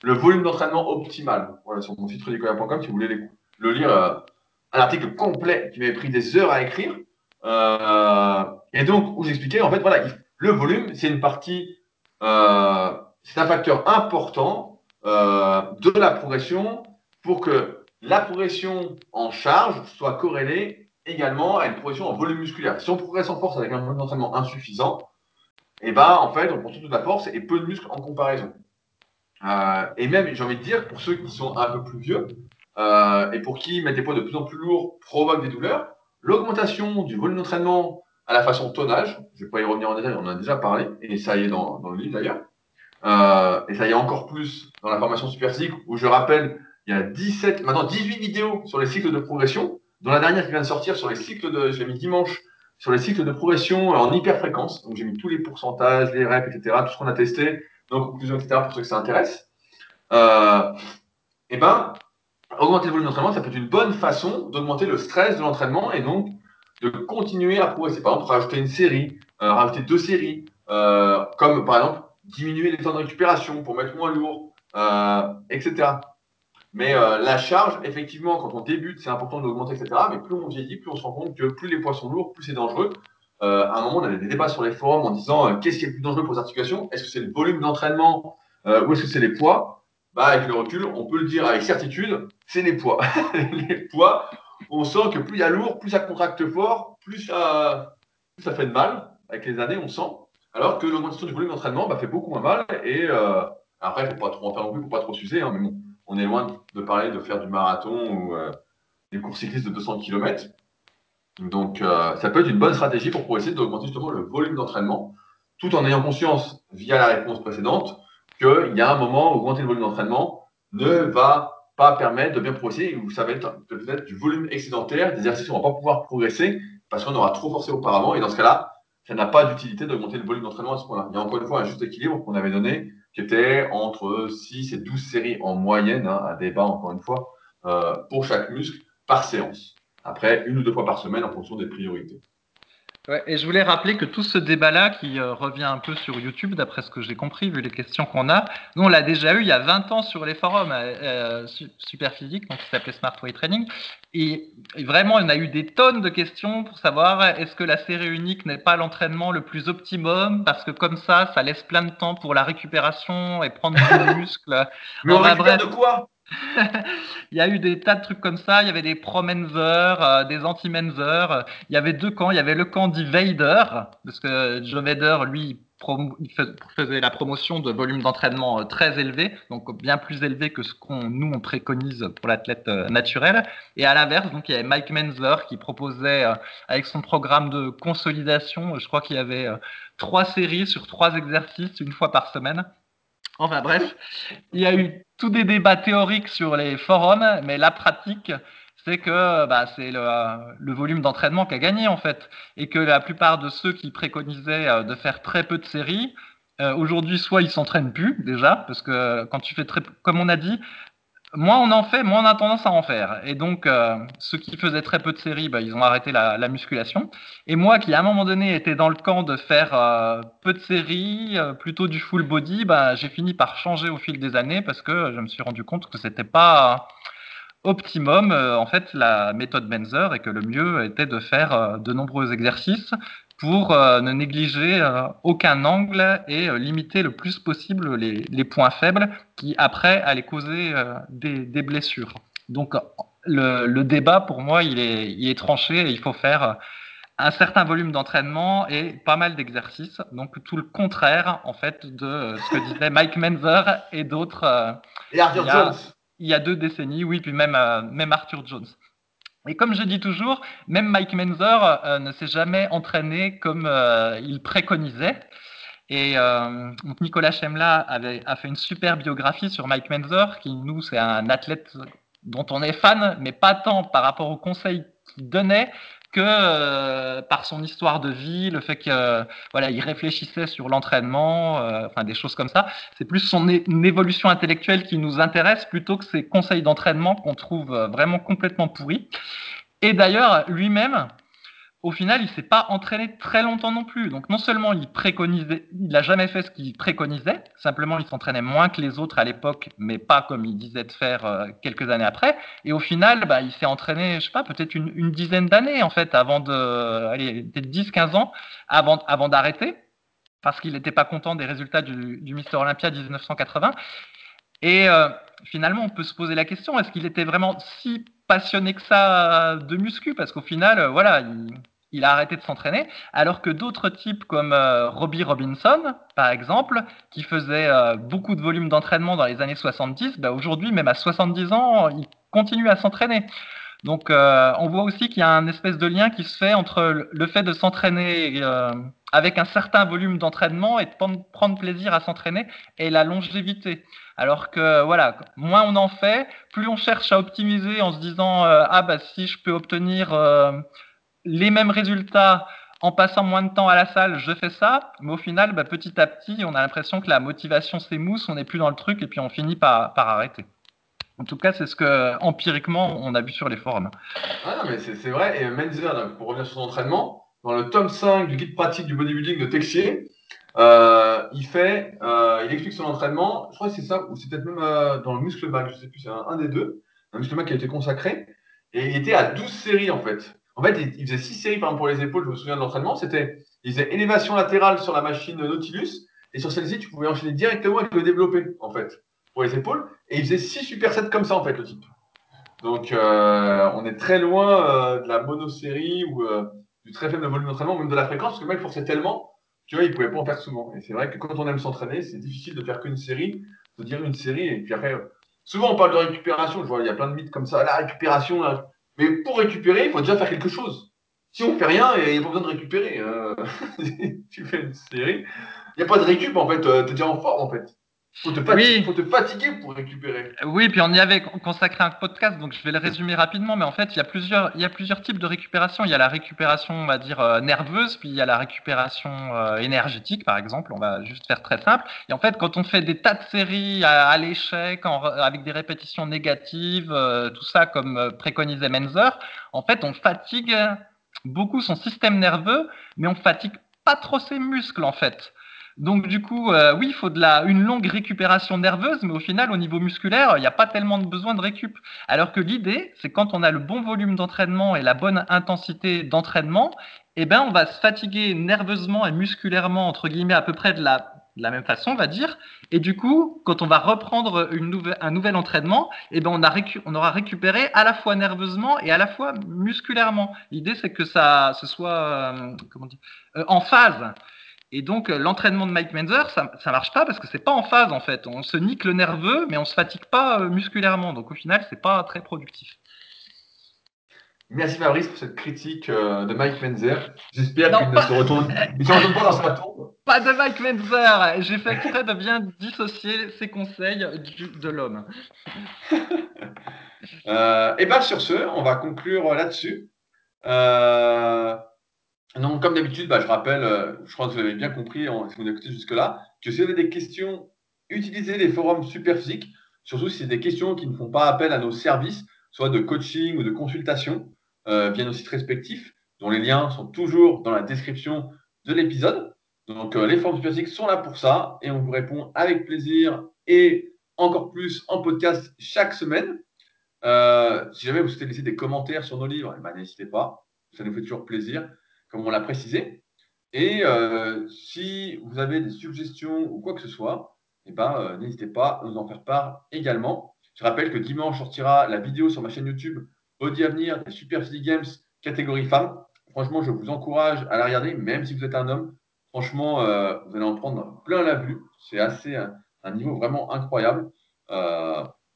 Le volume d'entraînement optimal. Voilà, sur mon site rudicoya.com si vous voulez le lire. Un article complet qui m'avait pris des heures à écrire. et donc, où j'expliquais, en fait, voilà, le volume, c'est une partie euh, c'est un facteur important euh, de la progression pour que la progression en charge soit corrélée également à une progression en volume musculaire. Si on progresse en force avec un volume d'entraînement insuffisant, et eh ben, en fait, on prend toute la force et peu de muscles en comparaison. Euh, et même, j'ai envie de dire, pour ceux qui sont un peu plus vieux et pour qui mettre des poids de plus en plus lourds provoque des douleurs, l'augmentation du volume d'entraînement à la façon tonnage. Je ne vais pas y revenir en détail, on en a déjà parlé, et ça y est dans, le livre d'ailleurs. Euh, et ça y est encore plus dans la formation super physique, où je rappelle, il y a 17, maintenant 18 vidéos sur les cycles de progression, dont la dernière qui vient de sortir sur les cycles de, je mis dimanche, sur les cycles de progression en hyperfréquence. Donc j'ai mis tous les pourcentages, les reps, etc., tout ce qu'on a testé, donc conclusions, etc., pour ceux que ça intéresse. Euh, et ben, augmenter le volume d'entraînement, ça peut être une bonne façon d'augmenter le stress de l'entraînement et donc de continuer à progresser. Par exemple, rajouter une série, euh, rajouter deux séries, euh, comme par exemple diminuer les temps de récupération pour mettre moins lourd, euh, etc. Mais la charge, effectivement, quand on débute, c'est important d'augmenter, etc. Mais plus on vieillit, plus on se rend compte que plus les poids sont lourds, plus c'est dangereux. à un moment, on avait des débats sur les forums en disant qu'est-ce qui est le plus dangereux pour les articulations? Est-ce que c'est le volume d'entraînement ou est-ce que c'est les poids? Bah, Avec le recul, on peut le dire avec certitude, c'est les poids. <laughs> les poids, on sent que plus il y a lourd, plus ça contracte fort, plus ça, ça fait de mal. Avec les années, on sent. Alors que l'augmentation du volume d'entraînement bah, fait beaucoup moins mal. Et euh, après, il ne faut pas trop en faire non plus, il ne faut pas trop s'user. Hein, mais bon, on est loin de parler de faire du marathon ou euh, des courses cyclistes de 200 km. Donc, euh, ça peut être une bonne stratégie pour, essayer d'augmenter justement le volume d'entraînement, tout en ayant conscience, via la réponse précédente, qu'il y a un moment où augmenter le volume d'entraînement ne va pas permettre de bien progresser ou ça va être peut-être du volume excédentaire, des exercices où on ne va pas pouvoir progresser parce qu'on aura trop forcé auparavant. Et dans ce cas-là, ça n'a pas d'utilité d'augmenter le volume d'entraînement à ce point-là. Il y a encore une fois un juste équilibre qu'on avait donné qui était entre 6 et 12 séries en moyenne, hein, à débat encore une fois, euh, pour chaque muscle par séance. Après, une ou deux fois par semaine en fonction des priorités et je voulais rappeler que tout ce débat-là, qui euh, revient un peu sur YouTube, d'après ce que j'ai compris, vu les questions qu'on a, nous, on l'a déjà eu il y a 20 ans sur les forums euh, euh Superphysique, donc qui s'appelait Smart Weight Training. Et, vraiment, on a eu des tonnes de questions pour savoir est-ce que la série unique n'est pas l'entraînement le plus optimum? Parce que comme ça, ça laisse plein de temps pour la récupération et prendre du <laughs> muscle. Mais on récupère de quoi? <laughs> il y a eu des tas de trucs comme ça. Il y avait des pro-mensers, euh, des anti-mensers. Il y avait deux camps. Il y avait le camp d'Evader, parce que Joe Vader, lui, il faisait la promotion de volumes d'entraînement euh, très élevés, donc bien plus élevés que ce qu'on nous on préconise pour l'athlète euh, naturel. Et à l'inverse, donc il y avait Mike Menzer qui proposait avec son programme de consolidation, je crois qu'il y avait trois séries sur trois exercices une fois par semaine. Enfin bref, il y a eu tous des débats théoriques sur les forums, mais la pratique, c'est que bah, c'est le, volume d'entraînement qui a gagné en fait, et que la plupart de ceux qui préconisaient euh, de faire très peu de séries, euh, aujourd'hui soit ils s'entraînent plus déjà, parce que quand tu fais très, comme on a dit, moins on en fait, moins on a tendance à en faire. Et donc, euh, ceux qui faisaient très peu de séries, bah, ils ont arrêté la, musculation. Et moi, qui à un moment donné était dans le camp de faire euh, peu de séries, euh, plutôt du full body, bah, j'ai fini par changer au fil des années parce que je me suis rendu compte que c'était pas optimum en fait la méthode Benzer et que le mieux était de faire de nombreux exercices pour euh, ne négliger euh, aucun angle et euh, limiter le plus possible les, points faibles qui, après, allaient causer des, blessures. Donc, le, débat, pour moi, il est, il est tranché et il faut faire un certain volume d'entraînement et pas mal d'exercices. Donc, tout le contraire, en fait, de ce que disait Mike Menzer et d'autres. et Arthur Jones. Il y a deux décennies, oui, puis même, même Arthur Jones. Et comme je dis toujours, même Mike Menzer euh, ne s'est jamais entraîné comme euh, il préconisait. Et euh, Nicolas Chemla avait, a fait une super biographie sur Mike Menzer, qui nous, c'est un athlète dont on est fan, mais pas tant par rapport aux conseils qu'il donnait, que euh, par son histoire de vie, le fait que euh, voilà, il réfléchissait sur l'entraînement, euh, enfin des choses comme ça. C'est plus son évolution intellectuelle qui nous intéresse plutôt que ses conseils d'entraînement qu'on trouve vraiment complètement pourris. Et d'ailleurs, lui-même, au final, il s'est pas entraîné très longtemps non plus. Donc non seulement il préconisait, il n'a jamais fait ce qu'il préconisait, simplement il s'entraînait moins que les autres à l'époque, mais pas comme il disait de faire euh, quelques années après. Et au final, bah, il s'est entraîné, je sais pas, peut-être une, dizaine d'années en fait, avant de, allez, peut-être 10-15 ans, avant, d'arrêter, parce qu'il n'était pas content des résultats du, du Mister Olympia 1980. Et euh, finalement, on peut se poser la question est-ce qu'il était vraiment si passionné que ça de muscu Parce qu'au final, euh, voilà, il, a arrêté de s'entraîner, alors que d'autres types comme euh, Robbie Robinson, par exemple, qui faisait beaucoup de volume d'entraînement dans les années 70, bah aujourd'hui, même à 70 ans, il continue à s'entraîner. Donc, on voit aussi qu'il y a un espèce de lien qui se fait entre le fait de s'entraîner avec un certain volume d'entraînement et de prendre plaisir à s'entraîner et la longévité. Alors que voilà, moins on en fait, plus on cherche à optimiser en se disant euh, ah bah si je peux obtenir euh, les mêmes résultats en passant moins de temps à la salle, je fais ça. Mais au final, bah, petit à petit, on a l'impression que la motivation s'émousse, on n'est plus dans le truc et puis on finit par, arrêter. En tout cas, c'est ce que empiriquement on a vu sur les forums. Ah non, mais c'est vrai. Et Menzer, pour revenir sur son entraînement, dans le tome 5 du guide pratique du bodybuilding de Texier, euh, il fait, euh, il explique son entraînement. Je crois que c'est ça, ou c'est peut-être même euh, dans le muscle back, je sais plus, c'est un, des deux, un muscle back qui a été consacré. Et il était à 12 séries en fait. En fait, il, faisait 6 séries par exemple pour les épaules, je me souviens de l'entraînement. C'était, il faisait élévation latérale sur la machine Nautilus, et sur celle-ci, tu pouvais enchaîner directement avec le développé en fait, pour les épaules. Et il faisait 6 supersets comme ça en fait, le type. Donc, on est très loin de la monosérie ou du très faible volume d'entraînement, même de la fréquence, parce que le mec forçait tellement tu vois, il pouvait pas en faire souvent. Et c'est vrai que quand on aime s'entraîner, c'est difficile de faire qu'une série, de dire une série, et puis après, souvent on parle de récupération, je vois, il y a plein de mythes comme ça, la récupération, mais pour récupérer, il faut déjà faire quelque chose. Si on fait rien, il n'y a pas besoin de récupérer. Euh, <laughs> tu fais une série, il n'y a pas de récup en fait, euh, tu es déjà en forme en fait. Faut te, fatiguer, faut te fatiguer pour récupérer. Oui, puis on y avait consacré un podcast, donc je vais le résumer rapidement. Mais en fait, il y a plusieurs, il y a plusieurs types de récupération. Il y a la récupération, on va dire euh, nerveuse, puis il y a la récupération euh, énergétique, par exemple. On va juste faire très simple. Et en fait, quand on fait des tas de séries à, l'échec, avec des répétitions négatives, euh, tout ça comme préconisait Menzer, en fait, on fatigue beaucoup son système nerveux, mais on fatigue pas trop ses muscles, en fait. Donc du coup, euh, oui, il faut de la, une longue récupération nerveuse, mais au final, au niveau musculaire, il n'y a pas tellement de besoin de récup. Alors que l'idée, c'est quand on a le bon volume d'entraînement et la bonne intensité d'entraînement, eh ben, on va se fatiguer nerveusement et musculairement, entre guillemets, à peu près de la, la même façon, on va dire. Et du coup, quand on va reprendre une un nouvel entraînement, eh ben, on, a on aura récupéré à la fois nerveusement et à la fois musculairement. L'idée, c'est que ça ce soit euh, comment dire, euh, en phase. Et donc, euh, l'entraînement de Mike Menzer, ça, ça marche pas parce que c'est pas en phase, en fait. On se nique le nerveux, mais on se fatigue pas euh, musculairement. Donc, au final, c'est pas très productif. Merci Fabrice pour cette critique euh, de Mike Menzer. J'espère qu'il ne se retourne, pas dans sa tombe. Pas de Mike Menzer. J'ai fait exprès de bien dissocier ses conseils de l'homme. <laughs> et bien sur ce, on va conclure là-dessus. Euh, donc, comme d'habitude, bah, je rappelle, euh, je crois que vous avez bien compris, si vous écouté jusque-là, que si vous avez des questions, utilisez les forums Superphysique, surtout si c'est des questions qui ne font pas appel à nos services, soit de coaching ou de consultation, euh, via nos sites respectifs, dont les liens sont toujours dans la description de l'épisode. Donc, euh, les forums Superphysique sont là pour ça et on vous répond avec plaisir et encore plus en podcast chaque semaine. si jamais vous souhaitez laisser des commentaires sur nos livres, eh ben, n'hésitez pas, ça nous fait toujours plaisir comme on l'a précisé. Et euh, si vous avez des suggestions ou quoi que ce soit, eh ben, euh, n'hésitez pas à nous en faire part également. Je rappelle que dimanche sortira la vidéo sur ma chaîne YouTube Body Avenir des Super Physique Games catégorie femmes. Franchement, je vous encourage à la regarder, même si vous êtes un homme. Franchement, euh, vous allez en prendre plein la vue. C'est assez un, niveau vraiment incroyable.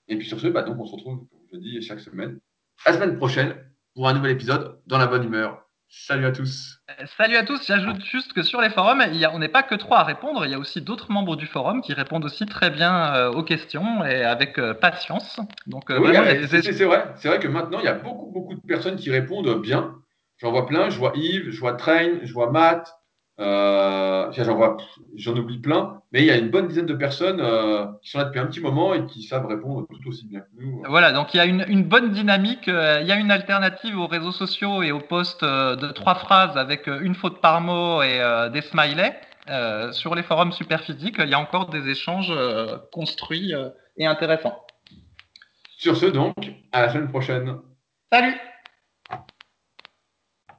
et puis sur ce, bah, on se retrouve, comme je dis, chaque semaine, la semaine prochaine, pour un nouvel épisode dans la bonne humeur. Salut à tous. Euh, salut à tous. J'ajoute juste que sur les forums, il y a, on n'est pas que trois à répondre. Il y a aussi d'autres membres du forum qui répondent aussi très bien euh, aux questions et avec euh, patience. Donc, oui, c'est vrai. C'est vrai que maintenant, il y a beaucoup, beaucoup de personnes qui répondent bien. J'en vois plein. Je vois Yves, je vois Train, je vois Matt, euh, j'en oublie plein, mais il y a une bonne dizaine de personnes euh, qui sont là depuis un petit moment et qui savent répondre tout aussi bien que nous. Voilà, donc il y a une, bonne dynamique. Euh, il y a une alternative aux réseaux sociaux et aux posts de trois phrases avec une faute par mot et des smileys. sur les forums Superphysique, il y a encore des échanges construits et intéressants. Sur ce, donc, à la semaine prochaine. Salut